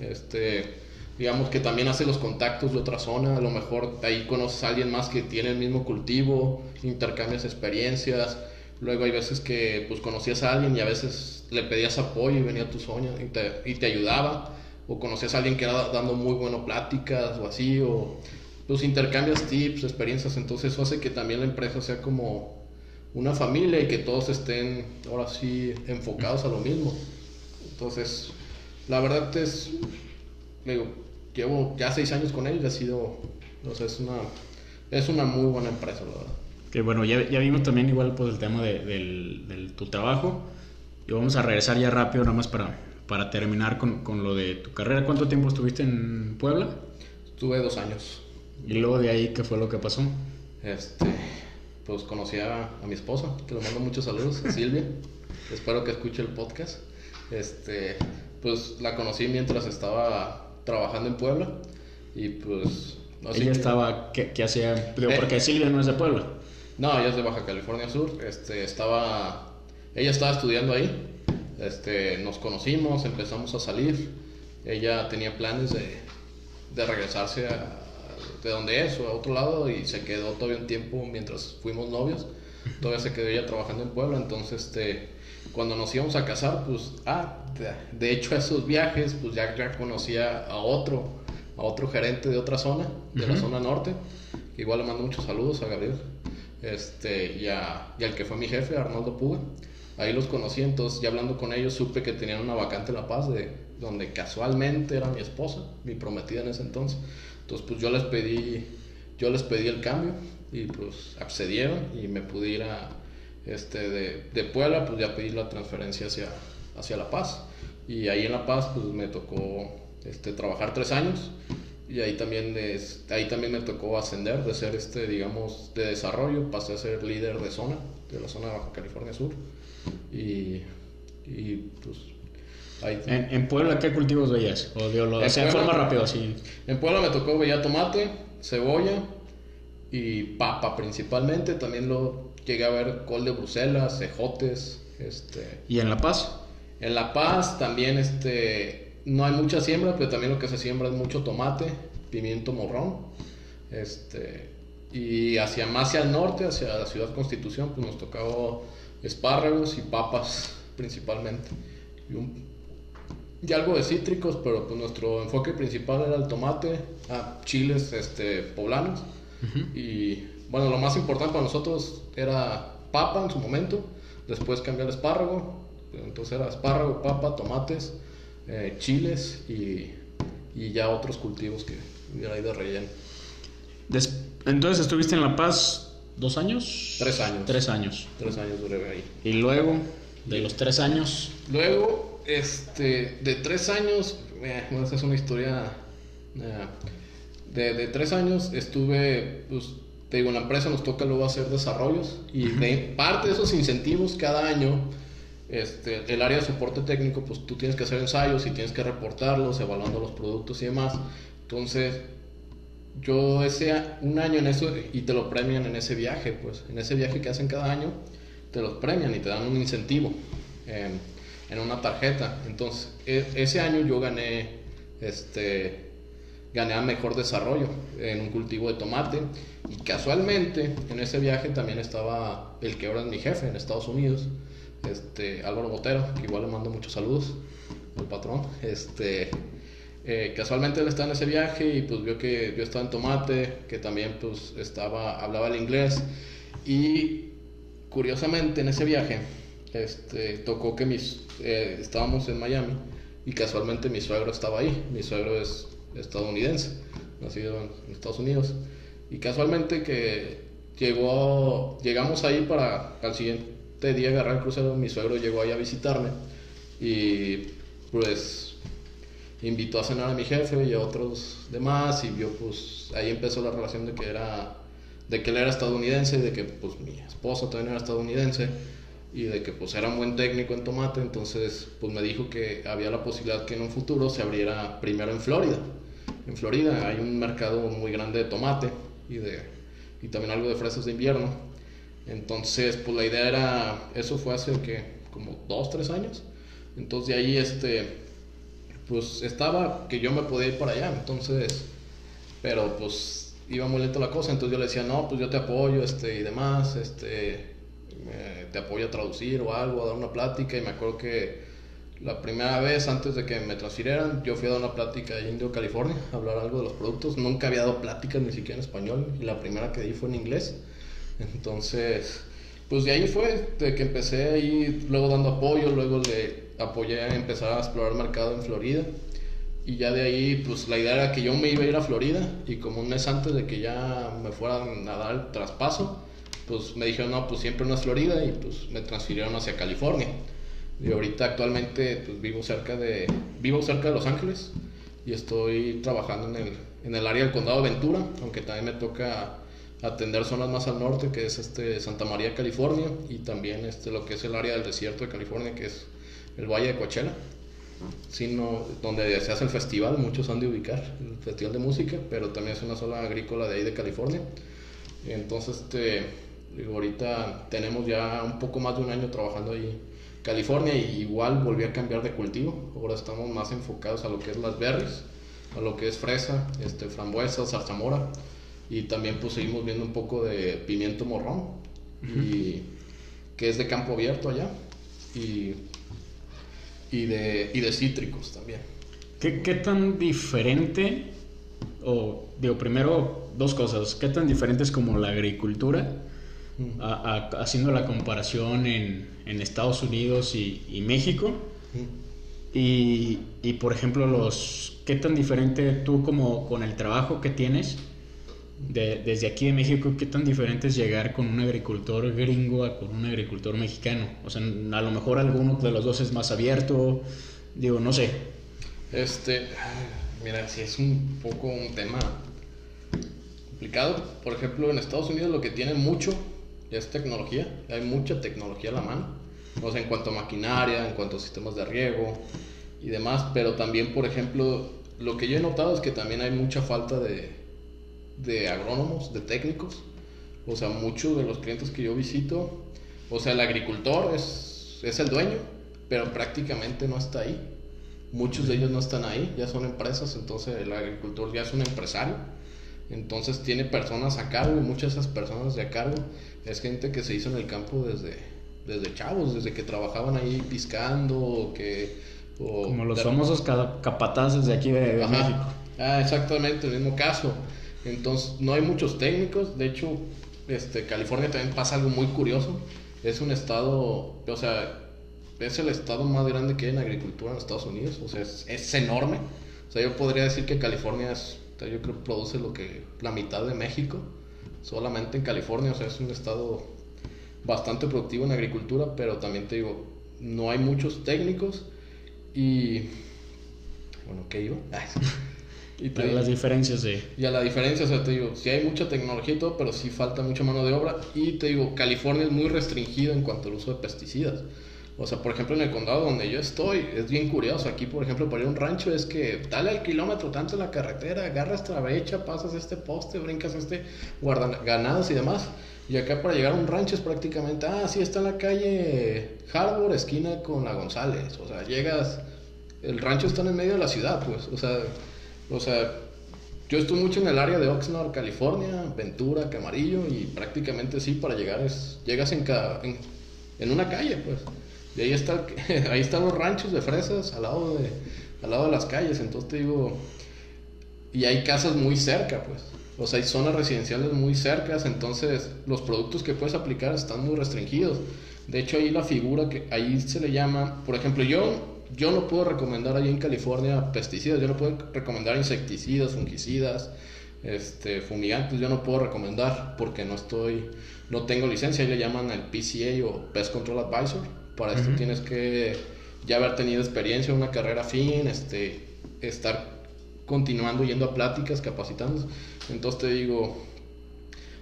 Speaker 2: este, digamos que también hace los contactos de otra zona, a lo mejor ahí conoces a alguien más que tiene el mismo cultivo, intercambias experiencias, luego hay veces que pues conocías a alguien y a veces le pedías apoyo y venía a tu zona y te, y te ayudaba, o conocías a alguien que era dando muy buenas pláticas o así, o pues intercambias tips, experiencias, entonces eso hace que también la empresa sea como una familia y que todos estén ahora sí enfocados a lo mismo. Entonces, la verdad es, digo, llevo ya seis años con él y ha sido, o sea, es una, es una muy buena empresa.
Speaker 1: Que bueno, ya, ya vimos también igual pues el tema de, del, del, tu trabajo y vamos a regresar ya rápido nada más para, para terminar con, con, lo de tu carrera, ¿cuánto tiempo estuviste en Puebla?
Speaker 2: Estuve dos años.
Speaker 1: ¿Y luego de ahí qué fue lo que pasó?
Speaker 2: Este, pues conocí a, a mi esposa, que le mando muchos saludos, a Silvia. Espero que escuche el podcast. Este, pues la conocí mientras estaba trabajando en Puebla y pues...
Speaker 1: Ella estaba, ¿qué, qué hacía? Digo, eh, porque Silvia no es de Puebla.
Speaker 2: No, ella es de Baja California Sur. Este, estaba, ella estaba estudiando ahí. Este, nos conocimos, empezamos a salir. Ella tenía planes de, de regresarse a, de donde es o a otro lado y se quedó todavía un tiempo mientras fuimos novios. Todavía se quedó ella trabajando en Puebla, entonces este, cuando nos íbamos a casar, pues, ah, de, hecho esos viajes, pues ya, ya conocía a otro, a otro gerente de otra zona, de la zona norte. Igual le mando muchos saludos a Gabriel. Este, y, a, y al que fue mi jefe, Arnoldo Puga. Ahí los conocí, entonces hablando con ellos supe que tenían una vacante en La Paz, de, donde casualmente era mi esposa, mi prometida en ese entonces. Entonces pues yo les pedí, yo les pedí el cambio y pues accedieron y me pude ir a, este, de, de Puebla, pues ya pedí la transferencia hacia, hacia La Paz. Y ahí en La Paz pues me tocó este, trabajar tres años y ahí también, es, ahí también me tocó ascender de ser, este, digamos, de desarrollo, pasé a ser líder de zona, de la zona de Baja California Sur. Y, y pues
Speaker 1: ahí... ¿En, ¿En, Puebla qué cultivos veías? O digo, lo de forma rápida, así.
Speaker 2: En Puebla me tocó veía tomate, cebolla y papa principalmente. También lo llegué a ver col de Bruselas, cejotes. Este...
Speaker 1: ¿Y en La Paz?
Speaker 2: En La Paz también este, no hay mucha siembra, pero también lo que se siembra es mucho tomate, pimiento morrón. Este, y hacia más hacia el norte, hacia la ciudad Constitución, pues nos tocaba espárragos y papas principalmente. Y, algo de cítricos, pero pues nuestro enfoque principal era el tomate, ah, chiles este, poblanos. Y bueno, lo más importante para nosotros era papa en su momento, después cambiar espárrago, entonces era espárrago, papa, tomates eh, chiles y, y, ya otros cultivos que hubiera de relleno.
Speaker 1: Entonces estuviste en La Paz dos años?
Speaker 2: Tres años.
Speaker 1: Tres años.
Speaker 2: Tres años duré ahí.
Speaker 1: Y luego, de los tres años.
Speaker 2: Luego, este, de tres años, eh, esa es una historia. Eh, de, de, tres años estuve, pues, te digo, en la empresa nos toca luego hacer desarrollos y de parte de esos incentivos cada año este, el área de soporte técnico, pues tú tienes que hacer ensayos y tienes que reportarlos, evaluando los productos y demás. Entonces, yo ese un año en eso y te lo premian en ese viaje, pues en ese viaje que hacen cada año, te los premian y te dan un incentivo en, en una tarjeta. Entonces, e, ese año yo gané, este, gané a mejor desarrollo en un cultivo de tomate y casualmente en ese viaje también estaba el que ahora es mi jefe en Estados Unidos este, Álvaro Botero, que igual le mando muchos saludos al patrón. Este, eh, casualmente él estaba en ese viaje y pues vio que yo estaba en Tomate, que también pues estaba, hablaba el inglés. Y curiosamente en ese viaje este, tocó que mis, eh, estábamos en Miami y casualmente mi suegro estaba ahí, mi suegro es estadounidense, nacido en Estados Unidos. Y casualmente que llegó, llegamos ahí para al siguiente día agarrar el crucero, mi suegro llegó ahí a visitarme y pues invitó a cenar a mi jefe y a otros demás y vio pues ahí empezó la relación de que era de que él era estadounidense, de que pues mi esposa también era estadounidense y de que pues era un buen técnico en tomate, entonces pues me dijo que había la posibilidad que en un futuro se abriera primero en Florida. En Florida hay un mercado muy grande de tomate y de y también algo de fresas de invierno entonces, pues la idea era, eso fue hace que como dos, tres años. Entonces de ahí, este, pues estaba que yo me podía ir para allá. Entonces, pero pues iba muy lento la cosa. Entonces yo le decía, no, pues yo te apoyo, este, y demás, este, te apoyo a traducir o algo, a dar una plática. Y me acuerdo que la primera vez antes de que me transfirieran, yo fui a dar una plática en Indio, California, a hablar algo de los productos. Nunca había dado pláticas ni siquiera en español. Y la primera que di fue en inglés. Entonces, pues de ahí fue, de que empecé ahí, luego dando apoyo, luego le apoyé a empezar a explorar mercado en Florida. Y ya de ahí, pues la idea era que yo me iba a ir a Florida y como un mes antes de que ya me fueran a dar el traspaso, pues me dijeron, no, pues siempre no es Florida y pues me transfirieron hacia California. Y ahorita actualmente pues, vivo, cerca de, vivo cerca de Los Ángeles y estoy trabajando en el, en el área del condado de Ventura, aunque también me toca atender zonas más al norte, que es este Santa María, California, y también este, lo que es el área del desierto de California, que es el Valle de Coachella, sino donde se hace el festival, muchos han de ubicar, el festival de música, pero también es una zona agrícola de ahí de California. Entonces, este, ahorita tenemos ya un poco más de un año trabajando ahí en California y igual volví a cambiar de cultivo. Ahora estamos más enfocados a lo que es las berries, a lo que es fresa, este, frambuesa, zarzamora. Y también pues seguimos viendo un poco de pimiento morrón y que es de campo abierto allá. Y, y, de, y de cítricos también.
Speaker 1: ¿Qué, ¿Qué tan diferente o digo primero dos cosas, qué tan diferente es como la agricultura haciendo la comparación en, en Estados Unidos y, y México y, y, por ejemplo los qué tan diferente tú como con el trabajo que tienes de, desde aquí de México, ¿qué tan diferente es llegar con un agricultor gringo a con un agricultor mexicano? O sea, a lo mejor alguno de los dos es más abierto, digo, no sé.
Speaker 2: Este, mira, si es un poco un tema complicado. Por ejemplo, en Estados Unidos lo que tienen mucho es tecnología, hay mucha tecnología a la mano. O sea, en cuanto a maquinaria, en cuanto a sistemas de riego y demás, pero también, por ejemplo, lo que yo he notado es que también hay mucha falta de, de agrónomos, de técnicos. O sea, muchos de los clientes que yo visito, o sea, el agricultor es, es el dueño, pero prácticamente no está ahí. Muchos de ellos no están ahí, ya son empresas, entonces el agricultor ya es un empresario. Entonces tiene personas a cargo y muchas de esas personas de a cargo es gente que se hizo en el campo desde, desde chavos, desde que trabajaban ahí piscando o que...
Speaker 1: Como los famosos capataces de aquí de, México.
Speaker 2: Ah, exactamente, el mismo caso. Entonces, no hay muchos técnicos. De hecho, este, California también pasa algo muy curioso. Es un estado, o sea, es el estado más grande que hay en agricultura en Estados Unidos. O sea, es, enorme. O sea, yo podría decir que California es, yo creo produce lo que la mitad de México. Solamente en California, o sea, es un estado bastante productivo en agricultura, pero también te digo, no hay muchos técnicos y bueno, ¿qué iba?
Speaker 1: Y las diferencias de...
Speaker 2: Ya la diferencia, o sea, te digo, sí hay mucha tecnología y todo, pero sí falta mucha mano de obra. Y te digo, California es muy restringido en cuanto al uso de pesticidas. O sea, por ejemplo, en el condado donde yo estoy, es bien curioso. Aquí, por ejemplo, para ir a un rancho es que dale al kilómetro tanto la carretera, agarras esta brecha, pasas este poste, brincas este guardan ganados y demás. Y acá para llegar a un rancho es prácticamente, ah, sí, está en la calle Harbor, esquina con la González. O sea, llegas, el rancho está en el medio de la ciudad, pues. O sea, o sea, yo estoy mucho en el área de Oxnard, California, Ventura, Camarillo, y prácticamente sí, para llegar es, llegas en, en, una calle, pues. Y ahí, está, ahí están los ranchos de fresas al lado de, al lado de las calles, entonces te digo, y hay casas muy cerca, pues. O sea, hay zonas residenciales muy cercas, entonces los productos que puedes aplicar están muy restringidos. De hecho, ahí la figura que ahí se le llama, por ejemplo, yo yo no puedo recomendar allí en California pesticidas, yo no puedo recomendar insecticidas, fungicidas, este, fumigantes, yo no puedo recomendar porque no estoy, no tengo licencia, le llaman el PCA o Pest Control Advisor. Para esto tienes que ya haber tenido experiencia, una carrera fin, este, estar continuando yendo a pláticas, capacitando. Entonces te digo,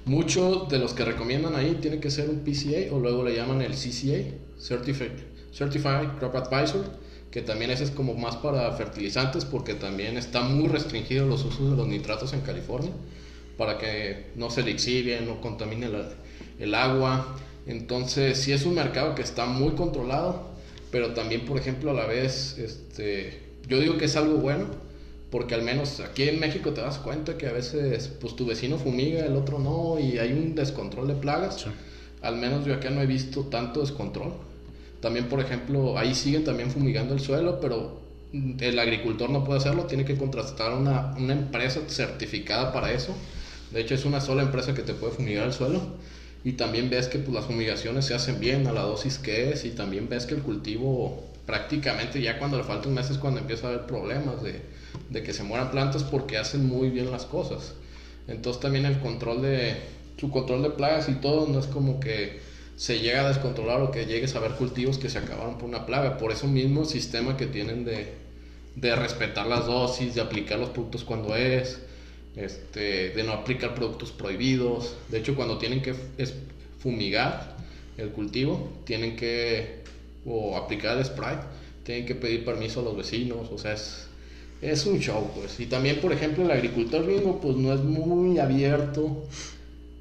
Speaker 2: muchos de los que recomiendan ahí tiene que ser un PCA o luego le llaman el CCA, Certified, Certified Crop Advisor que también ese es como más para fertilizantes porque también está muy restringido los usos de los nitratos en California para que no se lixive, no contamine el agua. Entonces, sí es un mercado que está muy controlado, pero también, por ejemplo, a la vez, este, yo digo que es algo bueno, porque al menos aquí en México te das cuenta que a veces pues tu vecino fumiga, el otro no, y hay un descontrol de plagas. Al menos yo acá no he visto tanto descontrol. También, por ejemplo, ahí siguen también fumigando el suelo, pero el agricultor no puede hacerlo, tiene que contratar una, una empresa certificada para eso. De hecho, es una sola empresa que te puede fumigar el suelo. Y también ves que pues, las fumigaciones se hacen bien a la dosis que es. Y también ves que el cultivo prácticamente ya cuando le falta un mes es cuando empieza a haber problemas de, de que se mueran plantas porque hacen muy bien las cosas. Entonces también el control de su control de plagas y todo no es como que se llega a descontrolar o que llegues a ver cultivos que se acabaron por una plaga. Por eso mismo sistema que tienen de, de respetar las dosis, de aplicar los productos cuando es, este, de no aplicar productos prohibidos. De hecho, cuando tienen que fumigar el cultivo, tienen que, o aplicar el spray, tienen que pedir permiso a los vecinos. O sea, es, es un show, pues. Y también, por ejemplo, el agricultor gringo, pues no es muy abierto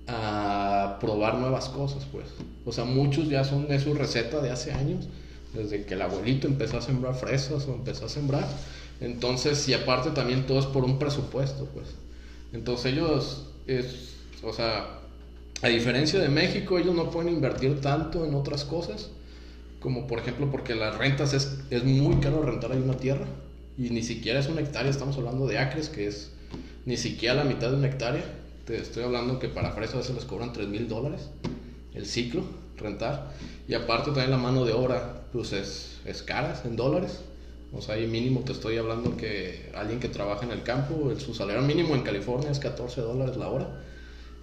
Speaker 2: a probar nuevas cosas, pues. O sea, muchos ya son de su receta de hace años, desde que el abuelito empezó a sembrar fresas o empezó a sembrar. Entonces, y aparte también todo es por un presupuesto, pues. Entonces ellos, es, o sea, a diferencia de México, ellos no pueden invertir tanto en otras cosas, como por ejemplo porque las rentas es, es muy caro rentar ahí una tierra, y ni siquiera es una hectárea, estamos hablando de acres, que es ni siquiera la mitad de una hectárea. Te estoy hablando que para fresas a veces les cobran 3 mil dólares el ciclo, rentar. Y aparte también la mano de obra, pues es, es cara en dólares. O sea, ahí mínimo te estoy hablando que alguien que trabaja en el campo, su salario mínimo en California es 14 dólares la hora.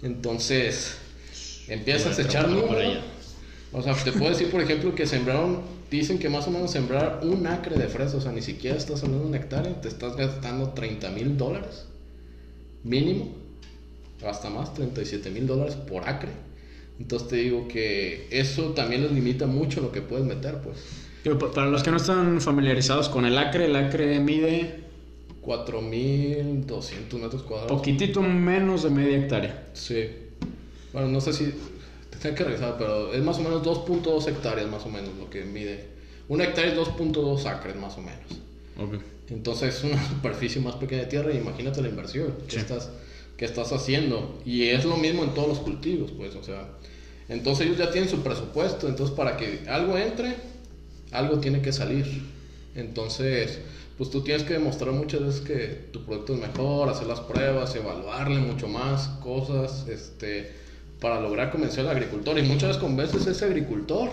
Speaker 2: Entonces, empiezas a echar número. O sea, te puedo decir, por ejemplo, que sembraron, dicen que más o menos sembrar un acre de fresa, o sea, ni siquiera estás hablando de un hectárea, te estás gastando 30 mil dólares, mínimo, hasta más, 37 mil dólares por acre. Entonces te digo que eso también les limita mucho lo que puedes meter, pues.
Speaker 1: Para los que no están familiarizados con el acre, el acre mide
Speaker 2: 4.200 metros cuadrados.
Speaker 1: Poquitito menos de media hectárea.
Speaker 2: Sí. Bueno, no sé si tengo que revisar, pero es más o menos 2.2 hectáreas más o menos lo que mide. Una hectárea es 2.2 acres más o menos. Entonces es una superficie más pequeña de tierra y imagínate la inversión que, estás, que estás haciendo. Y es lo mismo en todos los cultivos, pues, o sea. Entonces ellos ya tienen su presupuesto, entonces para que algo entre, algo tiene que salir. Entonces, pues tú tienes que demostrar muchas veces que tu producto es mejor, hacer las pruebas, evaluarle mucho más cosas, este, para lograr convencer al agricultor. Y muchas veces convences a ese agricultor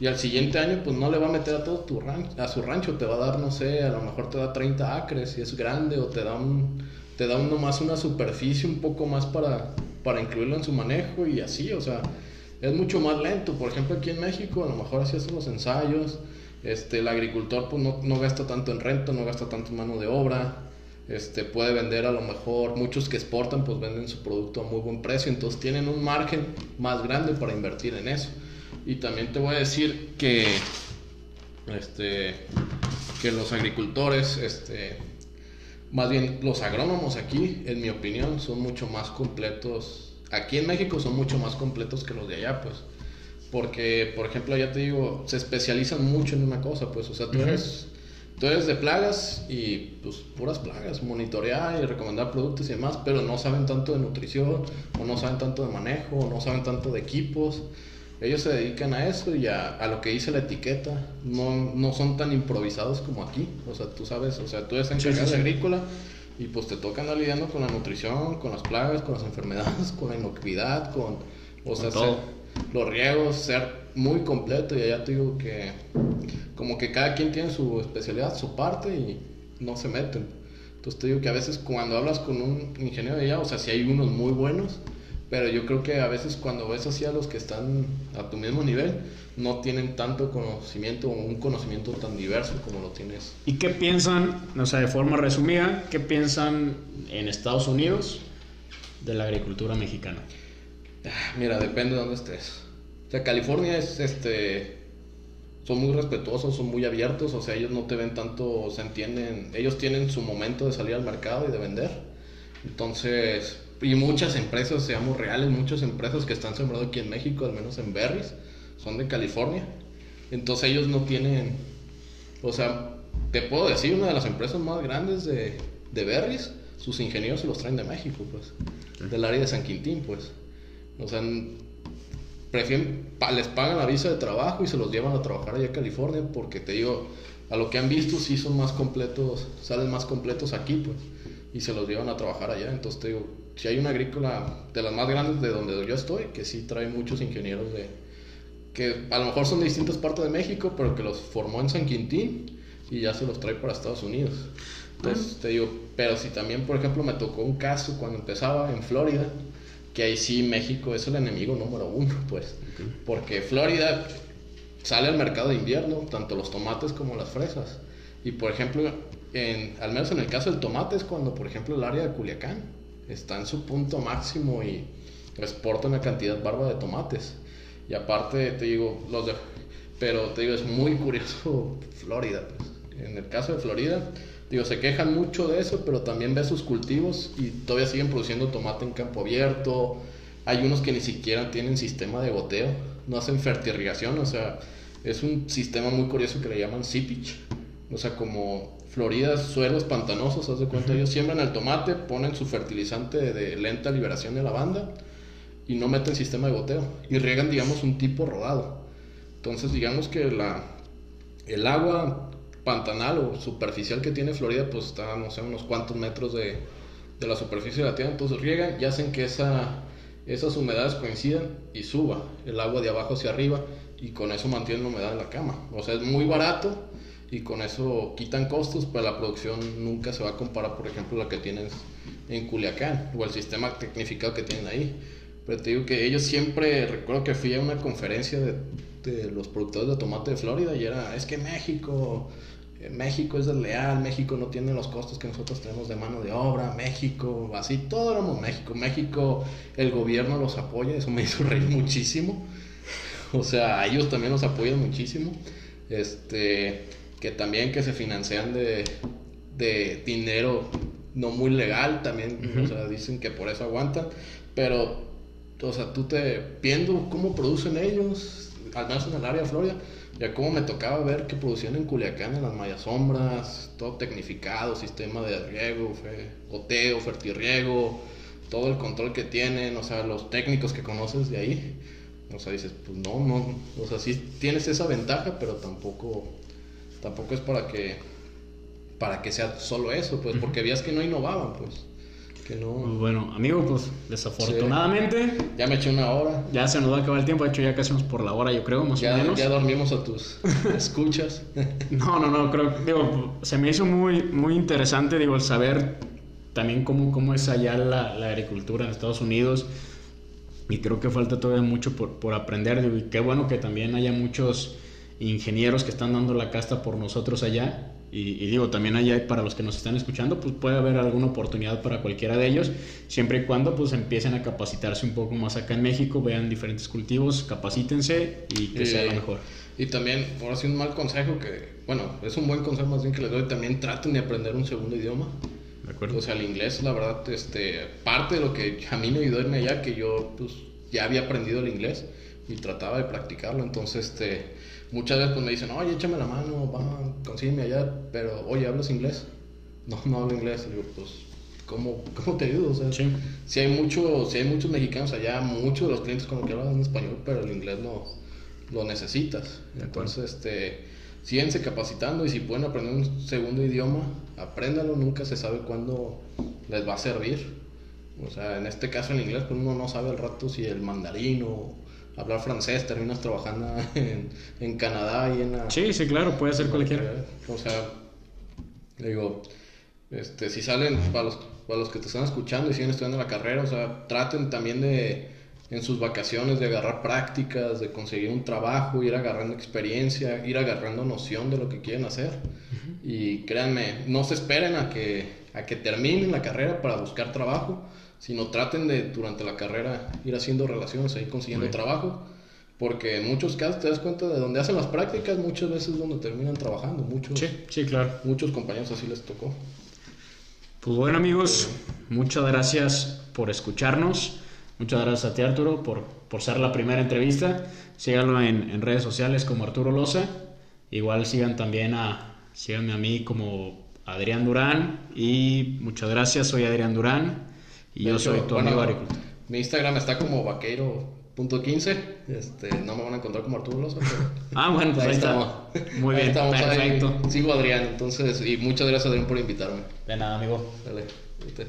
Speaker 2: y al siguiente año pues no le va a meter a todo tu rancho, a su rancho, te va a dar, no sé, a lo mejor te da 30 acres si es grande o te da un, te da uno más una superficie un poco más para, para incluirlo en su manejo y así, o sea, es mucho más lento. Por ejemplo, aquí en México, a lo mejor así hacen los ensayos. Este, el agricultor pues, no, no, gasta tanto en renta, no gasta tanto mano de obra. Este, puede vender a lo mejor, muchos que exportan pues venden su producto a muy buen precio, entonces tienen un margen más grande para invertir en eso. Y también te voy a decir que, este, que los agricultores, este, más bien los agrónomos aquí, en mi opinión, son mucho más completos aquí en México son mucho más completos que los de allá, pues. Porque, por ejemplo, allá te digo, se especializan mucho en una cosa, pues. O sea, tú eres, tú eres de plagas y, pues, puras plagas. Monitorear y recomendar productos y demás, pero no saben tanto de nutrición, o no saben tanto de manejo, o no saben tanto de equipos. Ellos se dedican a eso y a, a lo que dice la etiqueta. No, no, son tan improvisados como aquí. O sea, tú sabes, o sea, tú eres encargado sí, agrícola y pues te toca andar lidiando con la nutrición, con las plagas, con las enfermedades, con la inocuidad, con, o sea, los riegos, ser muy completo y allá te digo que como que cada quien tiene su especialidad, su parte y no se meten. Entonces te digo que a veces cuando hablas con un ingeniero de allá, o sea, si hay unos muy buenos, pero yo creo que a veces cuando ves así a los que están a tu mismo nivel, no tienen tanto conocimiento o un conocimiento tan diverso como lo tienes.
Speaker 1: ¿Y qué piensan, o sea, de forma resumida, qué piensan en Estados Unidos de la agricultura mexicana?
Speaker 2: Ah, mira, depende de dónde estés. O sea, California es, este, son muy respetuosos, son muy abiertos, o sea, ellos no te ven tanto, se entienden, ellos tienen su momento de salir al mercado y de vender. Entonces, y muchas empresas, seamos reales, muchas empresas que están sembrando aquí en México, al menos en berries, son de California. Entonces ellos no tienen, o sea, te puedo decir, una de las empresas más grandes de, de berries, sus ingenieros se los traen de México, pues, del área de San Quintín, pues. O sea, prefieren, les pagan la visa de trabajo y se los llevan a trabajar allá a California porque te digo, a lo que han visto sí son más completos, salen más completos aquí, pues, y se los llevan a trabajar allá. Entonces te digo, si hay una agrícola de las más grandes de donde yo estoy, que sí trae muchos ingenieros de, que a lo mejor son de distintas partes de México, pero que los formó en San Quintín y ya se los trae para Estados Unidos. Entonces te digo, pero si también, por ejemplo, me tocó un caso cuando empezaba en Florida, que ahí sí México es el enemigo número uno, pues. Porque Florida sale al mercado de invierno, tanto los tomates como las fresas. Y por ejemplo, en, al menos en el caso del tomate es cuando, por ejemplo, el área de Culiacán está en su punto máximo y exporta una cantidad barba de tomates. Y aparte, te digo, los de, pero te digo, es muy curioso Florida. Pues. En el caso de Florida, digo, se quejan mucho de eso, pero también ve sus cultivos y todavía siguen produciendo tomate en campo abierto. Hay unos que ni siquiera tienen sistema de goteo, no hacen fertirrigación, o sea, es un sistema muy curioso que le llaman seepage. O sea, como Florida, suelos pantanosos, haz de cuenta, ellos siembran el tomate, ponen su fertilizante de lenta liberación de lavanda y no meten sistema de goteo y riegan, digamos, un tipo rodado. Entonces, digamos que la, el agua pantanal o superficial que tiene Florida, pues está, no sé, unos cuantos metros de, de la superficie de la tierra. Entonces riegan y hacen que esa, esas humedades coincidan y suba el agua de abajo hacia arriba y con eso mantienen la humedad en la cama. O sea, es muy barato y con eso quitan costos, pero la producción nunca se va a comparar, por ejemplo, la que tienes en Culiacán o el sistema tecnificado que tienen ahí. Pero te digo que ellos siempre, recuerdo que fui a una conferencia de, de los productores de tomate de Florida y era, es que México eh, México es desleal, México no tiene los costos que nosotros tenemos de mano de obra, México, así, todo éramos México. México, el gobierno los apoya, eso me hizo reír muchísimo. O sea, ellos también los apoyan muchísimo. Este, que también que se financian de, de dinero no muy legal, también, o sea, dicen que por eso aguantan. Pero, o sea, tú te, viendo cómo producen ellos, al menos en el área de Florida, ya como me tocaba ver que producían en Culiacán, en las mayasombras, todo tecnificado, sistema de riego, goteo, fertirriego, todo el control que tienen, o sea, los técnicos que conoces de ahí. O sea, dices, pues no, no, o sea, sí tienes esa ventaja, pero tampoco, tampoco es para que, para que sea solo eso, pues, porque veías que no innovaban, pues. Que no...
Speaker 1: Pues bueno, amigo, pues desafortunadamente.
Speaker 2: Ya me eché una hora.
Speaker 1: Ya se nos va a acabar el tiempo. De hecho, ya casi por la hora, yo creo, más
Speaker 2: ya,
Speaker 1: o menos.
Speaker 2: Ya dormimos a tus escuchas.
Speaker 1: no, no, no. Creo digo, se me hizo muy, muy interesante, digo, el saber también cómo, cómo es allá la, la agricultura en Estados Unidos. Y creo que falta todavía mucho por, por aprender. Digo, y qué bueno que también haya muchos ingenieros que están dando la casta por nosotros allá y, digo, también allá para los que nos están escuchando, pues puede haber alguna oportunidad para cualquiera de ellos, siempre y cuando pues empiecen a capacitarse un poco más acá en México, vean diferentes cultivos, capacítense y que sea lo mejor.
Speaker 2: Y también, ahora sí un mal consejo que, bueno, es un buen consejo más bien que les doy, también traten de aprender un segundo idioma.
Speaker 1: De acuerdo.
Speaker 2: O sea, el inglés, la verdad, este, parte de lo que a mí me ayudó irme allá, que yo pues ya había aprendido el inglés y trataba de practicarlo, entonces, este muchas veces pues me dicen, oye, échame la mano, va, consígueme allá, pero, oye, ¿hablas inglés? No, no hablo inglés. Le digo, pues, ¿cómo, cómo te ayudo? O sea, si, hay mucho, si hay muchos mexicanos allá, muchos de los clientes con los que hablan en español, pero el inglés no lo necesitas. Entonces, este, síguense capacitando y si pueden aprender un segundo idioma, apréndalo, nunca se sabe cuándo les va a servir. O sea, en este caso el inglés, pues uno no sabe al rato si el mandarín o hablar francés, terminas trabajando en, en, Canadá y en la...
Speaker 1: Sí, sí, claro, puede ser cualquiera.
Speaker 2: O sea, digo, este, si salen, para los, para los que te están escuchando y siguen estudiando la carrera, o sea, traten también de, en sus vacaciones, de agarrar prácticas, de conseguir un trabajo, ir agarrando experiencia, ir agarrando noción de lo que quieren hacer. Y créanme, no se esperen a que, a que terminen la carrera para buscar trabajo sino traten de durante la carrera ir haciendo relaciones, ir consiguiendo trabajo, porque en muchos casos te das cuenta de donde hacen las prácticas, muchas veces donde terminan trabajando, muchos,
Speaker 1: sí, sí, claro.
Speaker 2: muchos compañeros así les tocó.
Speaker 1: Pues bueno amigos, muchas gracias por escucharnos, muchas gracias a ti Arturo por, por ser la primera entrevista, síganlo en, en redes sociales como Arturo Loza, igual sigan también a, síganme a mí como Adrián Durán y muchas gracias, soy Adrián Durán. Y yo soy tu amigo agricultor.
Speaker 2: Mi Instagram está como vaqueiro.15. Este, no me van a encontrar como Arturo Loza.
Speaker 1: ah, bueno, pues ahí, está. Muy bien, estamos, perfecto.
Speaker 2: sigo Adrián, entonces, y muchas gracias Adrián por invitarme.
Speaker 1: De nada, amigo.
Speaker 2: Dale, Listo.